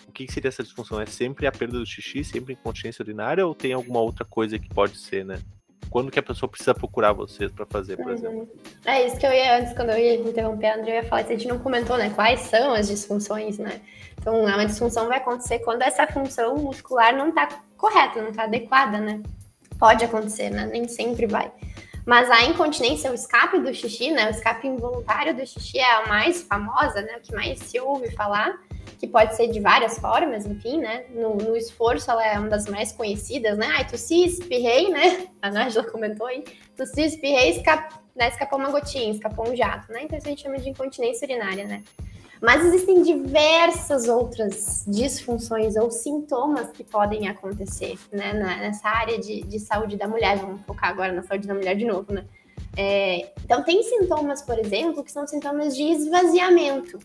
o que seria essa disfunção? É sempre a perda do xixi, sempre incontinência urinária ou tem alguma outra coisa que pode ser, né? Quando que a pessoa precisa procurar vocês para fazer, por uhum. exemplo? É isso que eu ia antes, quando eu ia interromper, André, eu ia falar, a gente não comentou, né? Quais são as disfunções, né? Então, uma disfunção vai acontecer quando essa função muscular não está correta, não está adequada, né? Pode acontecer, né? Nem sempre vai. Mas a incontinência, o escape do xixi, né? O escape involuntário do xixi é a mais famosa, né? O que mais se ouve falar que pode ser de várias formas, enfim, né? No, no esforço, ela é uma das mais conhecidas, né? Ai, tossi, espirrei, né? [LAUGHS] A Nájila comentou aí. Tossi, espirrei, escap... né? escapou uma gotinha, escapou um jato, né? Então, isso a gente chama de incontinência urinária, né? Mas existem diversas outras disfunções ou sintomas que podem acontecer, né? Nessa área de, de saúde da mulher. Vamos focar agora na saúde da mulher de novo, né? É, então, tem sintomas, por exemplo, que são sintomas de esvaziamento.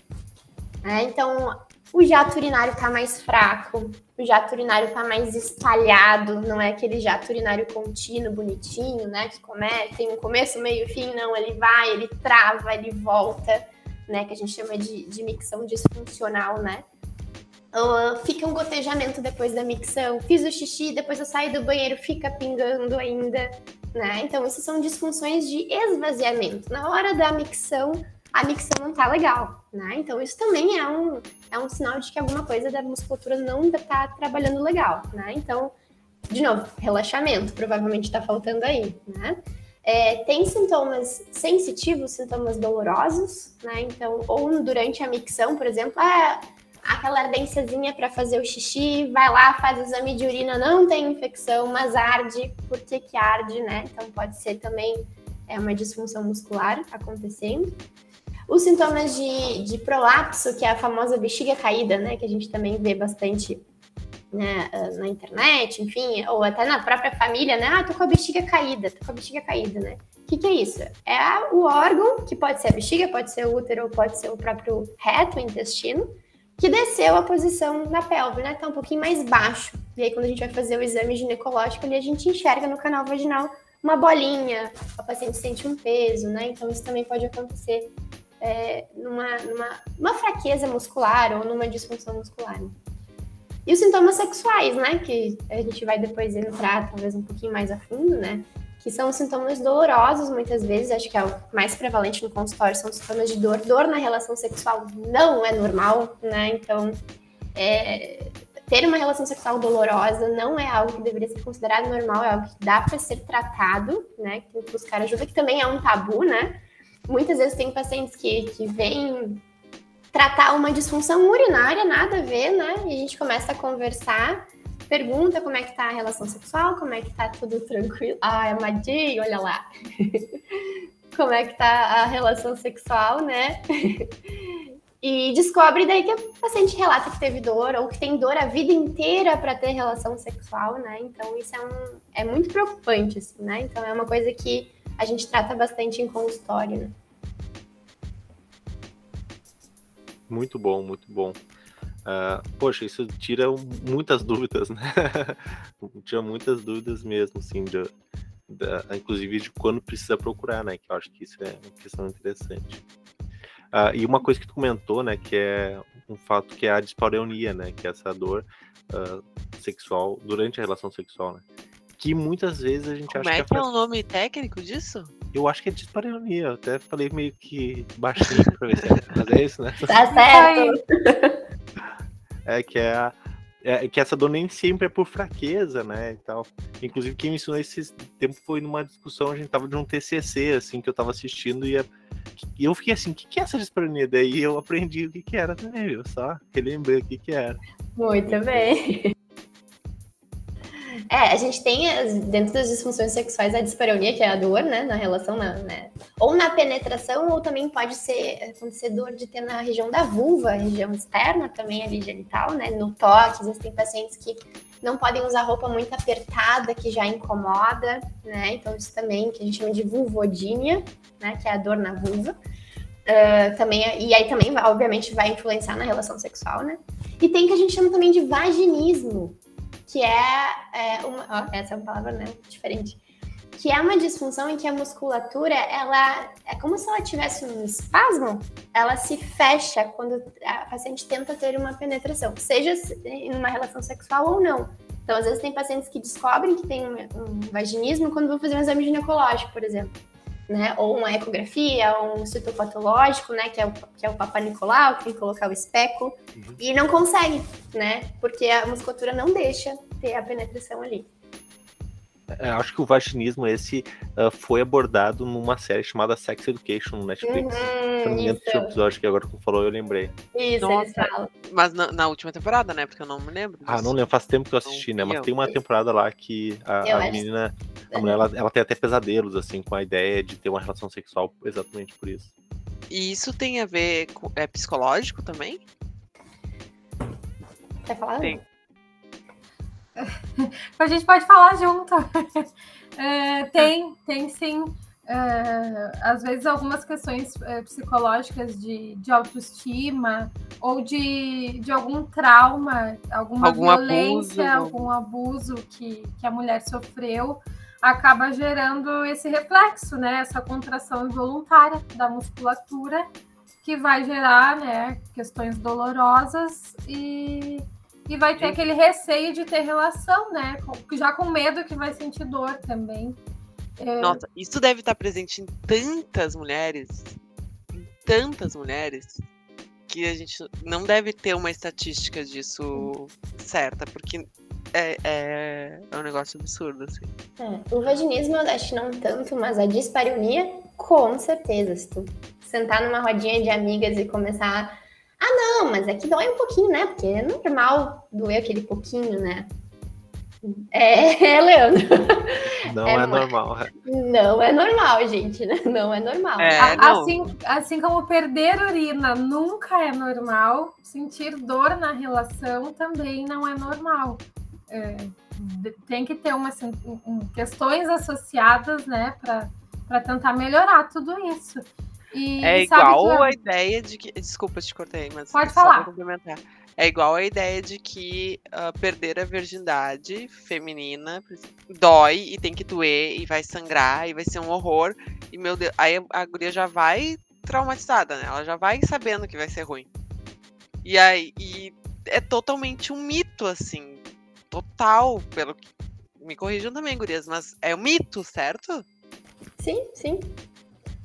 Né? Então, o jato urinário está mais fraco, o jato urinário está mais espalhado, não é aquele jato urinário contínuo, bonitinho, né? Que tem um começo, meio fim, não, ele vai, ele trava, ele volta, né? Que a gente chama de, de micção disfuncional, né? Uh, fica um gotejamento depois da micção, fiz o xixi, depois eu saio do banheiro, fica pingando ainda, né? Então, isso são disfunções de esvaziamento. Na hora da micção, a micção não tá legal, né? Então isso também é um, é um sinal de que alguma coisa da musculatura não tá trabalhando legal, né? Então, de novo, relaxamento provavelmente tá faltando aí, né? É, tem sintomas sensitivos, sintomas dolorosos, né? Então, ou durante a micção, por exemplo, ah, aquela ardênciazinha para fazer o xixi, vai lá, faz o exame de urina, não tem infecção, mas arde, por que que arde, né? Então pode ser também é uma disfunção muscular acontecendo. Os sintomas de, de prolapso, que é a famosa bexiga caída, né, que a gente também vê bastante né, ah, na internet, enfim, ou até na própria família, né? Ah, tô com a bexiga caída, tô com a bexiga caída, né? O que, que é isso? É o órgão, que pode ser a bexiga, pode ser o útero, pode ser o próprio reto, o intestino, que desceu a posição na pelve, né? Tá um pouquinho mais baixo. E aí, quando a gente vai fazer o exame ginecológico ali, a gente enxerga no canal vaginal uma bolinha, a paciente sente um peso, né? Então, isso também pode acontecer é, numa, numa uma fraqueza muscular ou numa disfunção muscular. E os sintomas sexuais, né? Que a gente vai depois entrar talvez um pouquinho mais a fundo, né? que são sintomas dolorosos muitas vezes, acho que é o mais prevalente no consultório, são sintomas de dor. Dor na relação sexual não é normal, né? Então, é, ter uma relação sexual dolorosa não é algo que deveria ser considerado normal, é algo que dá para ser tratado, né? Que tem que buscar ajuda, que também é um tabu, né? Muitas vezes tem pacientes que, que vêm tratar uma disfunção urinária, nada a ver, né? E a gente começa a conversar pergunta como é que tá a relação sexual, como é que tá tudo tranquilo. Ah, amadinho, olha lá. [LAUGHS] como é que tá a relação sexual, né? e descobre daí que a paciente relata que teve dor ou que tem dor a vida inteira para ter relação sexual, né? Então isso é, um, é muito preocupante, assim, né? Então é uma coisa que a gente trata bastante em consultório, né? Muito bom, muito bom. Uh, poxa, isso tira muitas [LAUGHS] dúvidas, né? tira muitas dúvidas mesmo, assim, de, de, inclusive de quando precisa procurar, né? Que eu acho que isso é uma questão interessante. Uh, e uma coisa que tu comentou, né, que é um fato que é a dispareunia, né, que é essa dor uh, sexual durante a relação sexual, né? Que muitas vezes a gente Como acha é que, que é o nome técnico disso? Eu acho que é dispareunia, eu até falei meio que baixinho pra ver se é, mas é isso, né? [LAUGHS] Tá certo! é que é, a, é que essa dor nem sempre é por fraqueza, né, e tal. Inclusive quem me ensinou esse tempo foi numa discussão, a gente tava de um TCC, assim, que eu tava assistindo e, e eu fiquei assim, o que, que é essa dispareunia? Daí eu aprendi o que que era também, viu? Só relembrei o que que era. Muito bem. É, a gente tem dentro das disfunções sexuais a dispareunia, que é a dor, né, na relação, na, né, ou na penetração, ou também pode ser acontecer dor de ter na região da vulva, região externa também ali genital, né, no toque, existem pacientes que não podem usar roupa muito apertada, que já incomoda, né, então isso também, que a gente chama de vulvodínia, né, que é a dor na vulva. Uh, também, e aí também, obviamente, vai influenciar na relação sexual, né? E tem que a gente chama também de vaginismo, que é, é uma, ó, essa é uma palavra né, diferente, que é uma disfunção em que a musculatura, ela é como se ela tivesse um espasmo, ela se fecha quando a paciente tenta ter uma penetração, seja em uma relação sexual ou não. Então, às vezes tem pacientes que descobrem que tem um, um vaginismo quando vão fazer um exame ginecológico, por exemplo. Né? Ou uma ecografia, ou um citopatológico, né? Que é o, que é o Papa Nicolau, que tem que colocar o especo, uhum. e não consegue, né? Porque a musculatura não deixa ter a penetração ali. É, acho que o vaginismo esse uh, foi abordado numa série chamada Sex Education no Netflix. Uhum, não me lembro episódio que agora que falou, eu lembrei. Isso, Nossa, eles falam. Mas na, na, última temporada, né? Porque eu não me lembro. Disso. Ah, não lembro, faz tempo que eu assisti, né? Mas tem uma temporada lá que a, a menina, a mulher, ela, ela tem até pesadelos, assim, com a ideia de ter uma relação sexual exatamente por isso. E isso tem a ver com. É psicológico também? Quer falar? Tem. [LAUGHS] a gente pode falar junto. [LAUGHS] É, tem, tem sim. É, às vezes algumas questões é, psicológicas de, de autoestima ou de, de algum trauma, alguma algum violência, abuso, algum abuso que, que a mulher sofreu, acaba gerando esse reflexo, né? Essa contração involuntária da musculatura que vai gerar né, questões dolorosas e e vai ter aquele receio de ter relação, né? Já com medo que vai sentir dor também. É... Nossa, isso deve estar presente em tantas mulheres, em tantas mulheres, que a gente não deve ter uma estatística disso certa, porque é, é, é um negócio absurdo, assim. É, o vaginismo eu acho não tanto, mas a dispareunia, com certeza. Se tu sentar numa rodinha de amigas e começar ah, não, mas é que dói um pouquinho, né? Porque é normal doer aquele pouquinho, né? É, [LAUGHS] é Leandro. Não é, é normal. Não é normal, gente. Né? Não é normal. É, não. Assim, assim como perder urina nunca é normal, sentir dor na relação também não é normal. É, tem que ter umas assim, questões associadas, né, para tentar melhorar tudo isso. E, é igual que... a ideia de que. Desculpa, te cortei, mas. Pode falar. complementar. É igual a ideia de que uh, perder a virgindade feminina dói e tem que doer e vai sangrar e vai ser um horror. E meu Deus, aí a guria já vai traumatizada, né? Ela já vai sabendo que vai ser ruim. E aí e é totalmente um mito, assim. Total, pelo que me corrijam também, gurias, mas é um mito, certo? Sim, sim.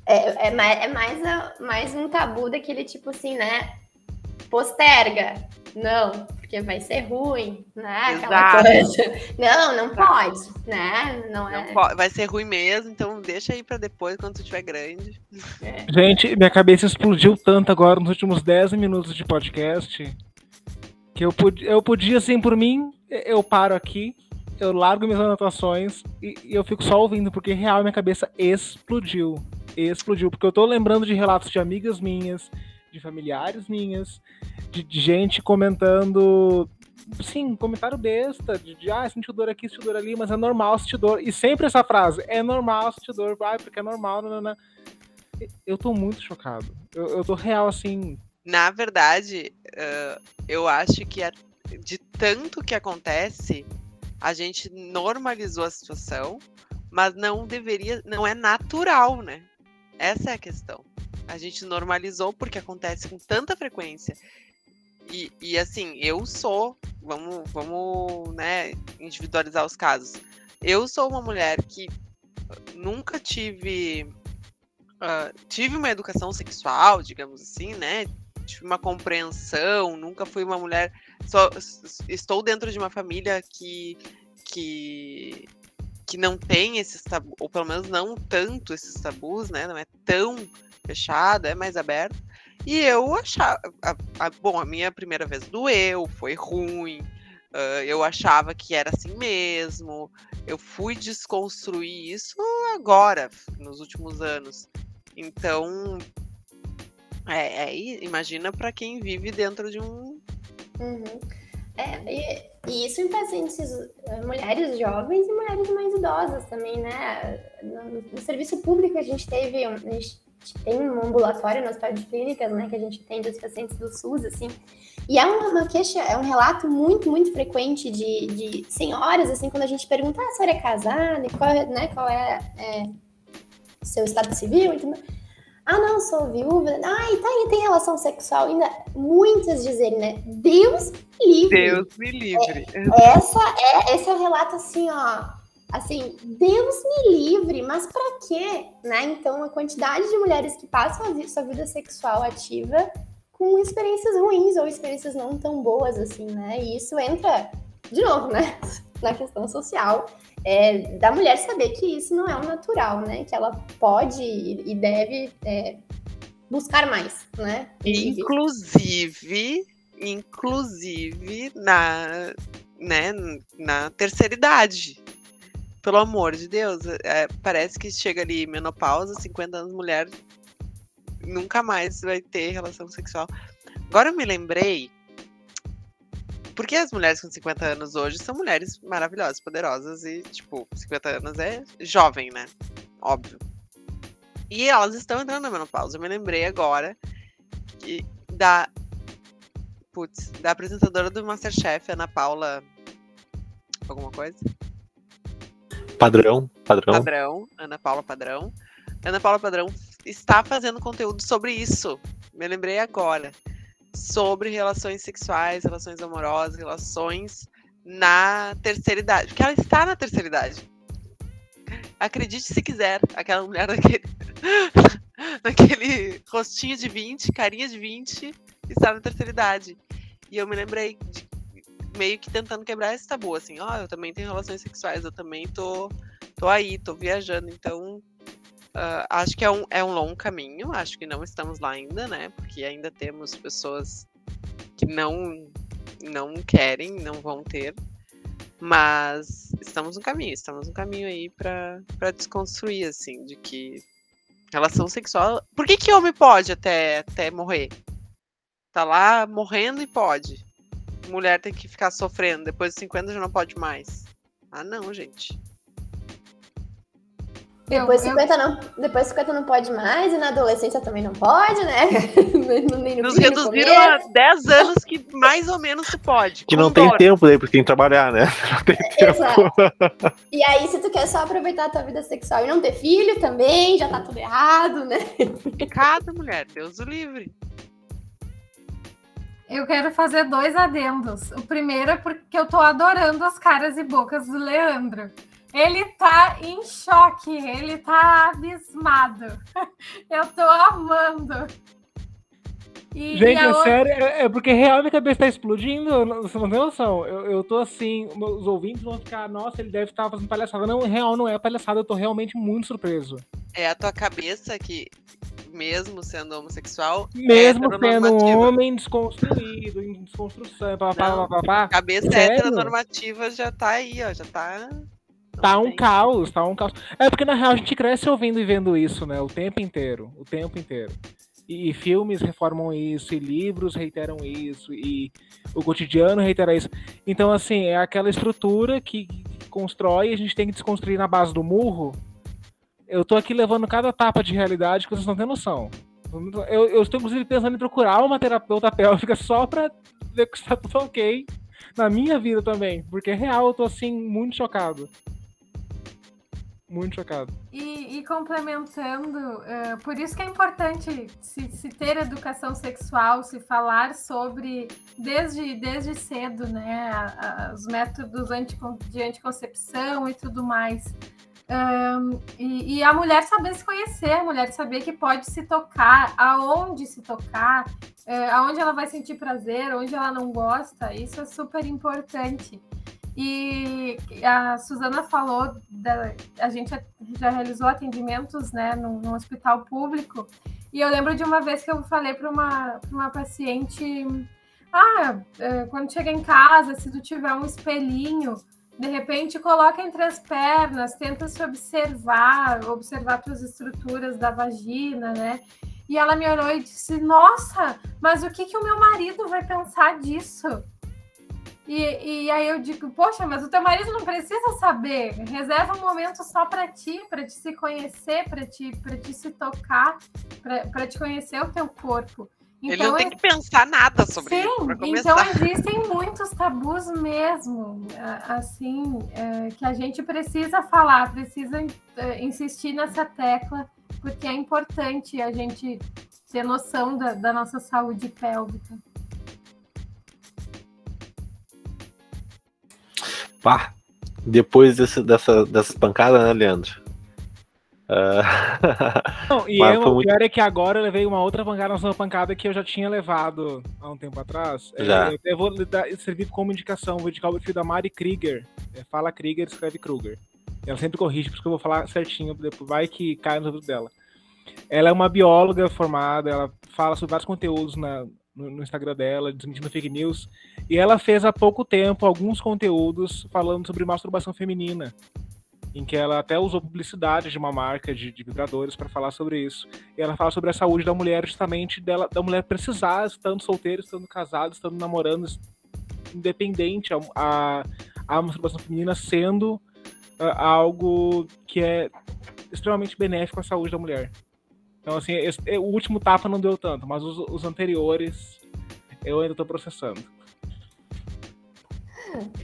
É, é, mais, é mais, a- mais um tabu daquele tipo assim, né? Posterga. Não, porque vai ser ruim, né? Aquela Exato. coisa. Não, não pode, né? Não Não é. po- vai ser ruim mesmo, então deixa aí pra depois, quando tu tiver grande. Gente, minha cabeça explodiu tanto agora nos últimos 10 minutos de podcast que eu, pod eu podia, assim, por mim, eu paro aqui, eu largo minhas anotações e, e eu fico só ouvindo, porque real minha cabeça explodiu. Explodiu, porque eu tô lembrando de relatos de amigas minhas, de familiares minhas, de, de gente comentando. Sim, comentário besta, de, de ah, sentiu dor aqui, sentiu dor ali, mas é normal sentir dor. E sempre essa frase, é normal sentir dor, vai, porque é normal, nanana. Eu tô muito chocado. Eu, eu tô real assim. Na verdade, ah, eu acho que a- de tanto que acontece, a gente normalizou a situação, mas não deveria, não é natural, né? Essa é a questão. A gente normalizou porque acontece com tanta frequência. E, e, assim, eu sou, vamos, vamos, né, individualizar os casos. Eu sou uma mulher que nunca tive ah, tive uma educação sexual, digamos assim, né? Tive uma compreensão, nunca fui uma mulher. Só, estou dentro de uma família que, que, que não tem esses tabus, ou pelo menos não tanto esses tabus, né? Não é tão fechado, é mais aberto. E eu achava. a- a- bom, a minha primeira vez doeu, foi ruim. ah, eu achava que era assim mesmo. Eu fui desconstruir isso agora, nos últimos anos. Então, é, é, imagina para quem vive dentro de um. Uhum. É, e, isso em pacientes, eh, mulheres jovens e mulheres mais idosas também, né? No, no serviço público a gente teve, um- a gente tem um ambulatório no hospital de clínicas, né? Que a gente tem dos pacientes do SUS, assim. E é uma, uma queixa, é um relato muito, muito frequente de, de senhoras, assim, quando a gente pergunta, ah, a senhora é casada? E qual é, né, qual é, é seu estado civil? E mais. Ah, não, sou viúva. Ah, tá aí, tem relação sexual. Ainda muitas dizem, né? Deus me livre. Deus me livre. Essa é, esse é o relato assim, ó. Assim, Deus me livre, mas pra quê? Né? Então, a quantidade de mulheres que passam a sua vida sexual ativa com experiências ruins ou experiências não tão boas, assim, né? E isso entra, de novo, né? Na questão social, é, da mulher saber que isso não é o natural, né? Que ela pode e e deve é, buscar mais, né? Inclusive, inclusive na, né, na terceira idade. Pelo amor de Deus, é, parece que chega ali menopausa, 50 anos, mulher nunca mais vai ter relação sexual. Agora eu me lembrei, porque as mulheres com 50 anos hoje são mulheres maravilhosas, poderosas e, tipo, 50 anos é jovem, né? Óbvio. E elas estão entrando na menopausa. Eu me lembrei agora que da putz, da apresentadora do Masterchef, Ana Paula alguma coisa? Padrão, padrão. Padrão, Ana Paula Padrão. Ana Paula Padrão está fazendo conteúdo sobre isso. Me lembrei agora. Sobre relações sexuais, relações amorosas, relações na terceira idade. Porque ela está na terceira idade. Acredite se quiser, aquela mulher [LAUGHS] daquele, naquele rostinho de 20, carinha de 20, está na terceira idade. E eu me lembrei de meio que tentando quebrar esse tabu, assim, ó, eu também tenho relações sexuais, eu também tô, tô aí, tô viajando, então ah, acho que é um, é um longo caminho, acho que não estamos lá ainda, né? Porque ainda temos pessoas que não não querem, não vão ter, mas estamos no caminho, estamos no caminho aí pra desconstruir, assim, de que relação sexual. Por que, que homem pode até, até morrer? Tá lá morrendo e pode. Mulher tem que ficar sofrendo, depois de 50 já não pode mais. Ah, não, gente. Eu- Depois eu- 50, não, depois 50 não pode mais, e na adolescência também não pode, né? [LAUGHS] Nem no Nos reduziram a 10 anos que mais ou menos se pode. Que com não tem tempo daí, porque tem que trabalhar, né? [LAUGHS] Não tem tempo. Exato. E aí, se tu quer só aproveitar a tua vida sexual e não ter filho também, já tá tudo errado, né? [LAUGHS] Cada mulher, Deus o livre. Eu quero fazer dois adendos. O primeiro é porque eu tô adorando as caras e bocas do Leandro. Ele tá em choque, ele tá abismado. [LAUGHS] Eu tô amando. E, Gente, é outra... sério, é, é porque real minha cabeça tá explodindo, você não tem noção. Eu, eu tô assim, os ouvintes vão ficar, nossa, ele deve estar tá fazendo palhaçada. Não, real não é palhaçada, eu tô realmente muito surpreso. É a tua cabeça que, mesmo sendo homossexual. Mesmo sendo um homem desconstruído, em desconstrução, pá, pá, pá, pá, Cabeça Sério? heteronormativa já tá aí, ó, já tá. Tá um caos, tá um caos. É porque na real a gente cresce ouvindo e vendo isso, né? O tempo inteiro. O tempo inteiro. E, e filmes reformam isso, e livros reiteram isso, e o cotidiano reitera isso. Então, assim, é aquela estrutura que, constrói e a gente tem que desconstruir na base do murro. Eu tô aqui levando cada tapa de realidade que vocês não têm noção. Eu, eu estou, inclusive, pensando em procurar uma terapeuta pélvica só pra ver que está tudo ok na minha vida também. Porque, real, eu tô, assim, muito chocado muito chocado. E, e complementando, uh, por isso que é importante se, se, ter educação sexual, se falar sobre desde, desde cedo, né, a, a, os métodos anticon, de anticoncepção e tudo mais. Um, e, e, a mulher saber se conhecer, a mulher saber que pode se tocar, aonde se tocar, uh, aonde ela vai sentir prazer, onde ela não gosta, isso é super importante. E a Suzana falou, da, a gente já realizou atendimentos né, no, no, hospital público, e eu lembro de uma vez que eu falei para uma, uma paciente: Ah, é, quando chega em casa, se tu tiver um espelhinho, de repente coloca entre as pernas, tenta se observar, observar tuas estruturas da vagina, né? E ela me olhou e disse: Nossa, mas o que, que o meu marido vai pensar disso? E, e aí eu digo, poxa, mas o teu marido não precisa saber. Reserva um momento só para ti, para te se conhecer, para te, te se tocar, para te conhecer o teu corpo. Então, Ele não tem que pensar nada sobre sim, isso. Então existem muitos tabus mesmo, assim, é, que a gente precisa falar, precisa é, insistir nessa tecla, porque é importante a gente ter noção da, da nossa saúde pélvica. Pá, depois desse, dessa, dessas pancadas, né, Leandro? Uh... Não, e [LAUGHS] eu, o muito... pior é que agora eu levei uma outra pancada, uma pancada que eu já tinha levado há um tempo atrás. É, já. Eu, eu vou dar, servir como indicação, vou indicar o perfil da Mari Krieger. É, fala Krieger, escreve Kruger. Ela sempre corrige, porque eu vou falar certinho, depois vai que cai no ouvido dela. Ela é uma bióloga formada, ela fala sobre vários conteúdos na, no, Instagram dela, desmentindo fake news. E ela fez há pouco tempo alguns conteúdos falando sobre masturbação feminina, em que ela até usou publicidade de uma marca de, de vibradores para falar sobre isso. E ela fala sobre a saúde da mulher, justamente dela, da mulher precisar, estando solteira, estando casada, estando namorando, independente, a, a, a masturbação feminina sendo uh, algo que é extremamente benéfico à saúde da mulher. Então, assim, esse, o último tapa não deu tanto, mas os, os anteriores eu ainda estou processando.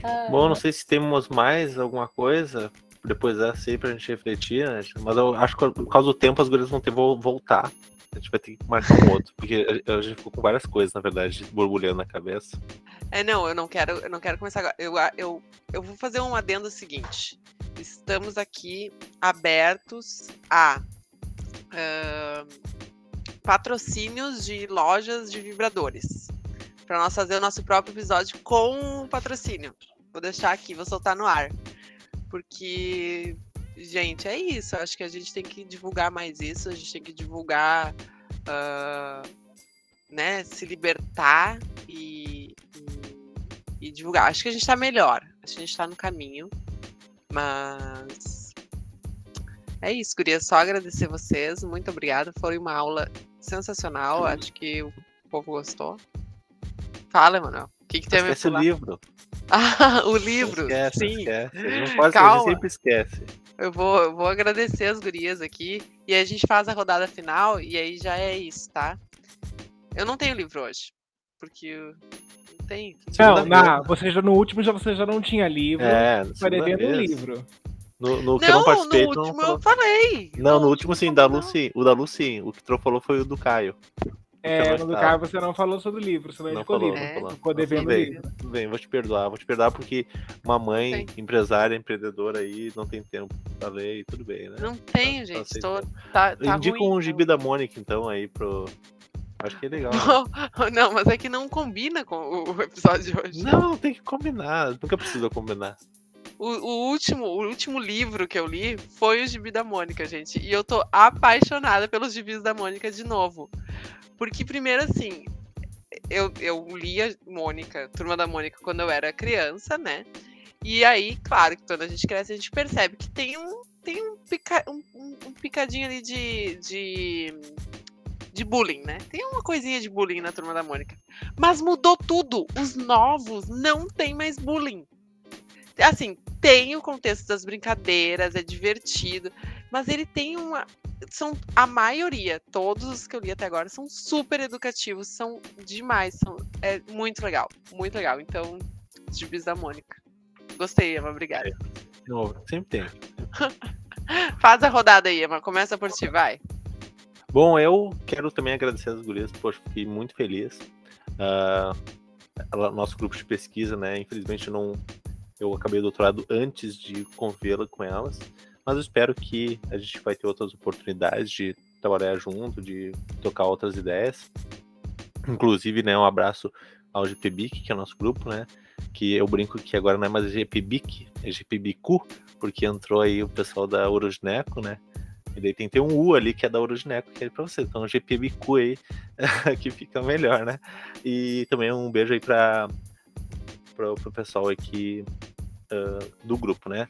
Ah. Bom, não sei se temos mais alguma coisa depois dessa aí pra gente refletir, né? mas eu acho que por causa do tempo as gurias vão ter que voltar. A gente vai ter que marcar um outro, porque a gente ficou com várias coisas, na verdade, borbulhando na cabeça. É, não, eu não quero, eu não quero começar agora. Eu, eu, eu vou fazer um adendo seguinte. Estamos aqui abertos a uh, patrocínios de lojas de vibradores para nós fazer o nosso próprio episódio com patrocínio. Vou deixar aqui, vou soltar no ar. Porque, gente, é isso. Acho que a gente tem que divulgar mais isso, a gente tem que divulgar, uh, né, se libertar e, e, e, divulgar. Acho que a gente está melhor, acho que a gente está no caminho, mas é isso, queria só agradecer vocês, muito obrigada. Foi uma aula sensacional, acho que o povo gostou. Fala, Emanuel. O que, que tem a ver com o livro? Ah, [LAUGHS] o livro. Esquece, Sim. esquece. Não pode Calma. Ser, sempre esquece. Eu vou, eu vou agradecer as gurias aqui e a gente faz a rodada final e aí já é isso, tá? Eu não tenho livro hoje, porque não tem. Não, não você já no último já você já não tinha livro. É, foi devendo um livro. No, no que não, eu não participei, no último não eu falei. Não, no, no último sim, da Lucy. O da Lucy, o que tu falou foi o do Caio. É, no caso você não falou sobre o livro, você não, não indicou o livro. É. Ficou devendo bem, livro. Bem, vou te perdoar, vou te perdoar porque uma mãe Sim. empresária, empreendedora aí, não tem tempo pra ler e tudo bem, né? Não tenho, tá, gente. Tá, tô, tá, tá Indica um gibi então. da Mônica, então, aí pro. Acho que é legal. Né? [LAUGHS] Não, mas é que não combina com o episódio de hoje. Não, tem que combinar. Nunca precisa combinar. O, o, último, o último livro que eu li foi o Gibi da Mônica, gente. E eu tô apaixonada pelos gibis da Mônica de novo. Porque, primeiro, assim, eu, eu lia Mônica, Turma da Mônica, quando eu era criança, né? E aí, claro, que quando a gente cresce, a gente percebe que tem um, tem um, pica, um, um picadinho ali de, de, de bullying, né? Tem uma coisinha de bullying na Turma da Mônica. Mas mudou tudo. Os novos não tem mais bullying. Assim, tem o contexto das brincadeiras, é divertido, mas ele tem uma, são a maioria, todos os que eu li até agora, são super educativos, são demais, são, é muito legal, muito legal. Então, Gibis da Mônica. Gostei, Emma, obrigada. De novo, sempre tem. [LAUGHS] Faz a rodada aí, Emma, começa por ti, vai. Bom, eu quero também agradecer as gurias, poxa, fiquei muito feliz. Uh, nosso grupo de pesquisa, né, infelizmente não, eu acabei o doutorado antes de convê-la com elas, mas eu espero que a gente vai ter outras oportunidades de trabalhar junto, de tocar outras ideias. Inclusive, né, um abraço ao GPBIC, que é o nosso grupo, né? Que eu brinco que agora não é mais GPBIC, é GPBICU, porque entrou aí o pessoal da Urogineco, né? E daí tem, tem um U ali que é da Urogineco, que é pra você. Então, GPBICU aí, [LAUGHS] que fica melhor, né? E também um beijo aí pra, pra, pro pessoal aqui uh, do grupo, né?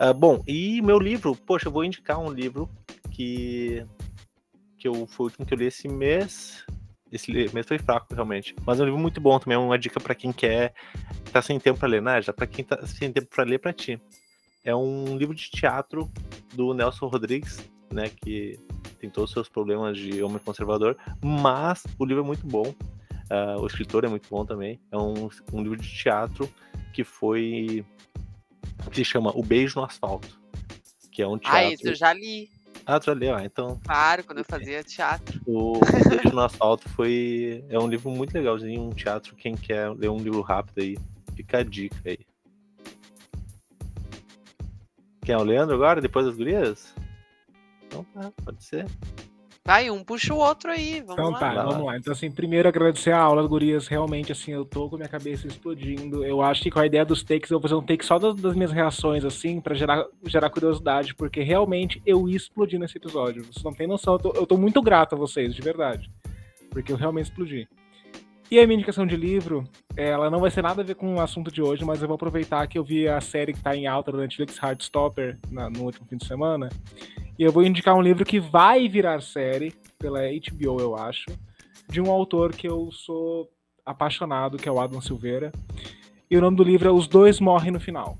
Uh, bom, e meu livro, poxa, eu vou indicar um livro que, que eu, foi o último que eu li esse mês. Esse mês foi fraco, realmente. Mas é um livro muito bom também, é uma dica para quem quer. tá sem tempo para ler, né? Já para quem tá sem tempo para ler, para ti. É um livro de teatro do Nelson Rodrigues, né? Que tem todos os seus problemas de homem conservador, mas o livro é muito bom. Uh, o escritor é muito bom também. É um, um livro de teatro que foi que se chama O Beijo no Asfalto, que é um teatro... Ah, isso eu já li. Ah, tu já leu? Ah, então... Claro, quando eu fazia teatro. O Beijo no Asfalto foi... É um livro muito legalzinho, um teatro, quem quer ler um livro rápido aí, fica a dica aí. Quem é o Leandro agora, depois das gurias? Então tá, pode ser. Vai, um puxa o outro aí. Vamos então lá. tá, vamos lá. Então, assim, primeiro agradecer a aula, Gurias. Realmente, assim, eu tô com minha cabeça explodindo. Eu acho que com a ideia dos takes, eu vou fazer um take só das, das minhas reações, assim, pra gerar, gerar curiosidade, porque realmente eu explodi nesse episódio. Vocês não têm noção. Eu tô, eu tô muito grato a vocês, de verdade. Porque eu realmente explodi. E a minha indicação de livro, ela não vai ser nada a ver com o assunto de hoje, mas eu vou aproveitar que eu vi a série que tá em alta da Netflix, Heartstopper, na, no último fim de semana. E eu vou indicar um livro que vai virar série, pela HBO, eu acho, de um autor que eu sou apaixonado, que é o Adam Silveira. E o nome do livro é Os Dois Morrem no Final.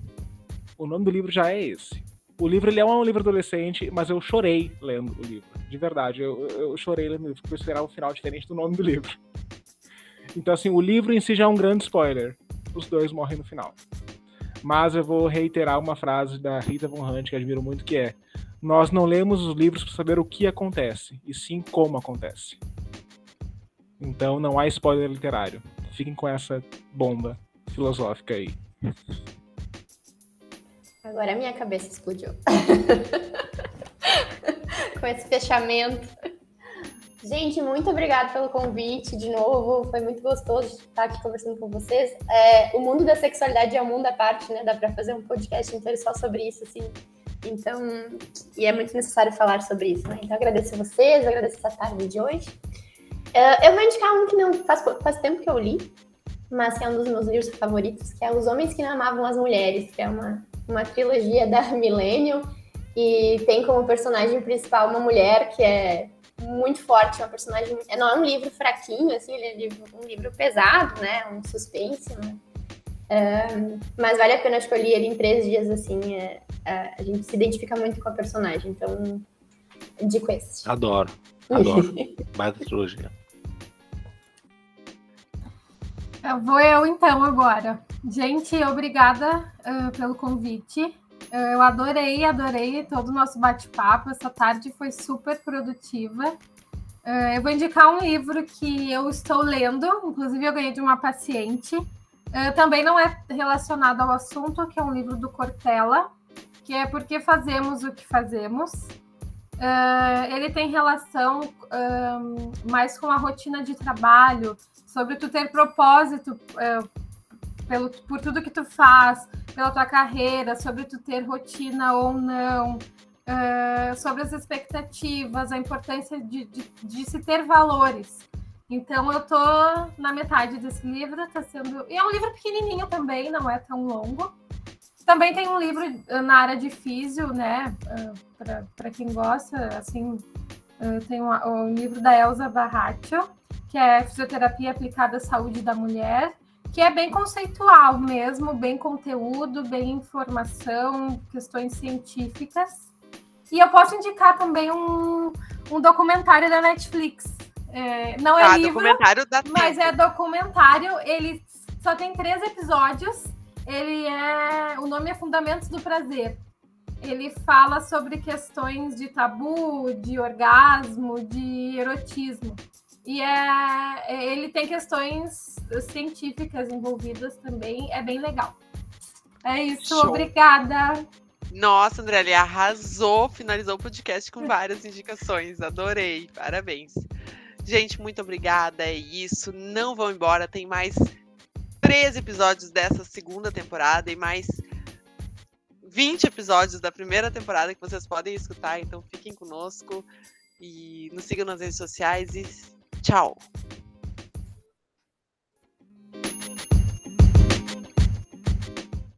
O nome do livro já é esse. O livro ele é um livro adolescente, mas eu chorei lendo o livro. De verdade, eu, eu chorei lendo o livro, porque eu esperava um final diferente do nome do livro. Então, assim, o livro em si já é um grande spoiler. Os dois morrem no final. Mas eu vou reiterar uma frase da Rita Von Hunt, que admiro muito, que é nós não lemos os livros para saber o que acontece, e sim como acontece. Então não há spoiler literário. Fiquem com essa bomba filosófica aí. Agora a minha cabeça explodiu. [LAUGHS] com esse fechamento. Gente, muito obrigada pelo convite de novo. Foi muito gostoso estar aqui conversando com vocês. É, o mundo da sexualidade é um mundo à parte, né? Dá para fazer um podcast inteiro só sobre isso, assim. Então, e é muito necessário falar sobre isso, né? Então, agradeço a vocês, agradeço essa tarde de hoje. Uh, eu vou indicar um que não faz, faz tempo que eu li, mas que é um dos meus livros favoritos, que é Os Homens que Não Amavam as Mulheres, que é uma, uma trilogia da [LAUGHS] Millennium, e tem como personagem principal uma mulher que é muito forte, uma personagem. Não é um livro fraquinho, assim, ele é um livro pesado, né? Um suspense, né? Mas vale a pena escolher ele em três dias, assim, é, é, a gente se identifica muito com a personagem, então dico esse. Adoro, [LAUGHS] adoro. Baita trilogia. Eu vou eu então agora. Gente, obrigada uh, pelo convite. Uh, eu adorei, adorei todo o nosso bate-papo. Essa tarde foi super produtiva. Uh, eu vou indicar um livro que eu estou lendo, inclusive eu ganhei de uma paciente. Uh, também não é relacionado ao assunto, que é um livro do Cortella, que é Por que Fazemos o que Fazemos. Uh, ele tem relação mais com a rotina de trabalho, sobre tu ter propósito pelo, por tudo que tu faz, pela tua carreira, sobre tu ter rotina ou não, uh, sobre as expectativas, a importância de, de, de, se ter valores. Então eu tô na metade desse livro, tá sendo. E é um livro pequenininho também, não é tão longo. Também tem um livro na área de físio, né? Uh, Para quem gosta, assim, tem um, o livro da Elsa Barraccio, que é Fisioterapia Aplicada à Saúde da Mulher, que é bem conceitual mesmo, bem conteúdo, bem informação, questões científicas. E eu posso indicar também um, um documentário da Netflix. É, não é ah, livro, documentário da mas é documentário. Ele só tem três episódios. Ele é, o nome é Fundamentos do Prazer. Ele fala sobre questões de tabu, de orgasmo, de erotismo. E é, ele tem questões científicas envolvidas também. É bem legal. É isso, Show. obrigada. Nossa, André, ele arrasou, finalizou o podcast com [LAUGHS] várias indicações. Adorei, parabéns. Gente, muito obrigada. É isso. Não vão embora, tem mais três episódios dessa segunda temporada e mais 20 episódios da primeira temporada que vocês podem escutar. Então fiquem conosco e nos sigam nas redes sociais e tchau.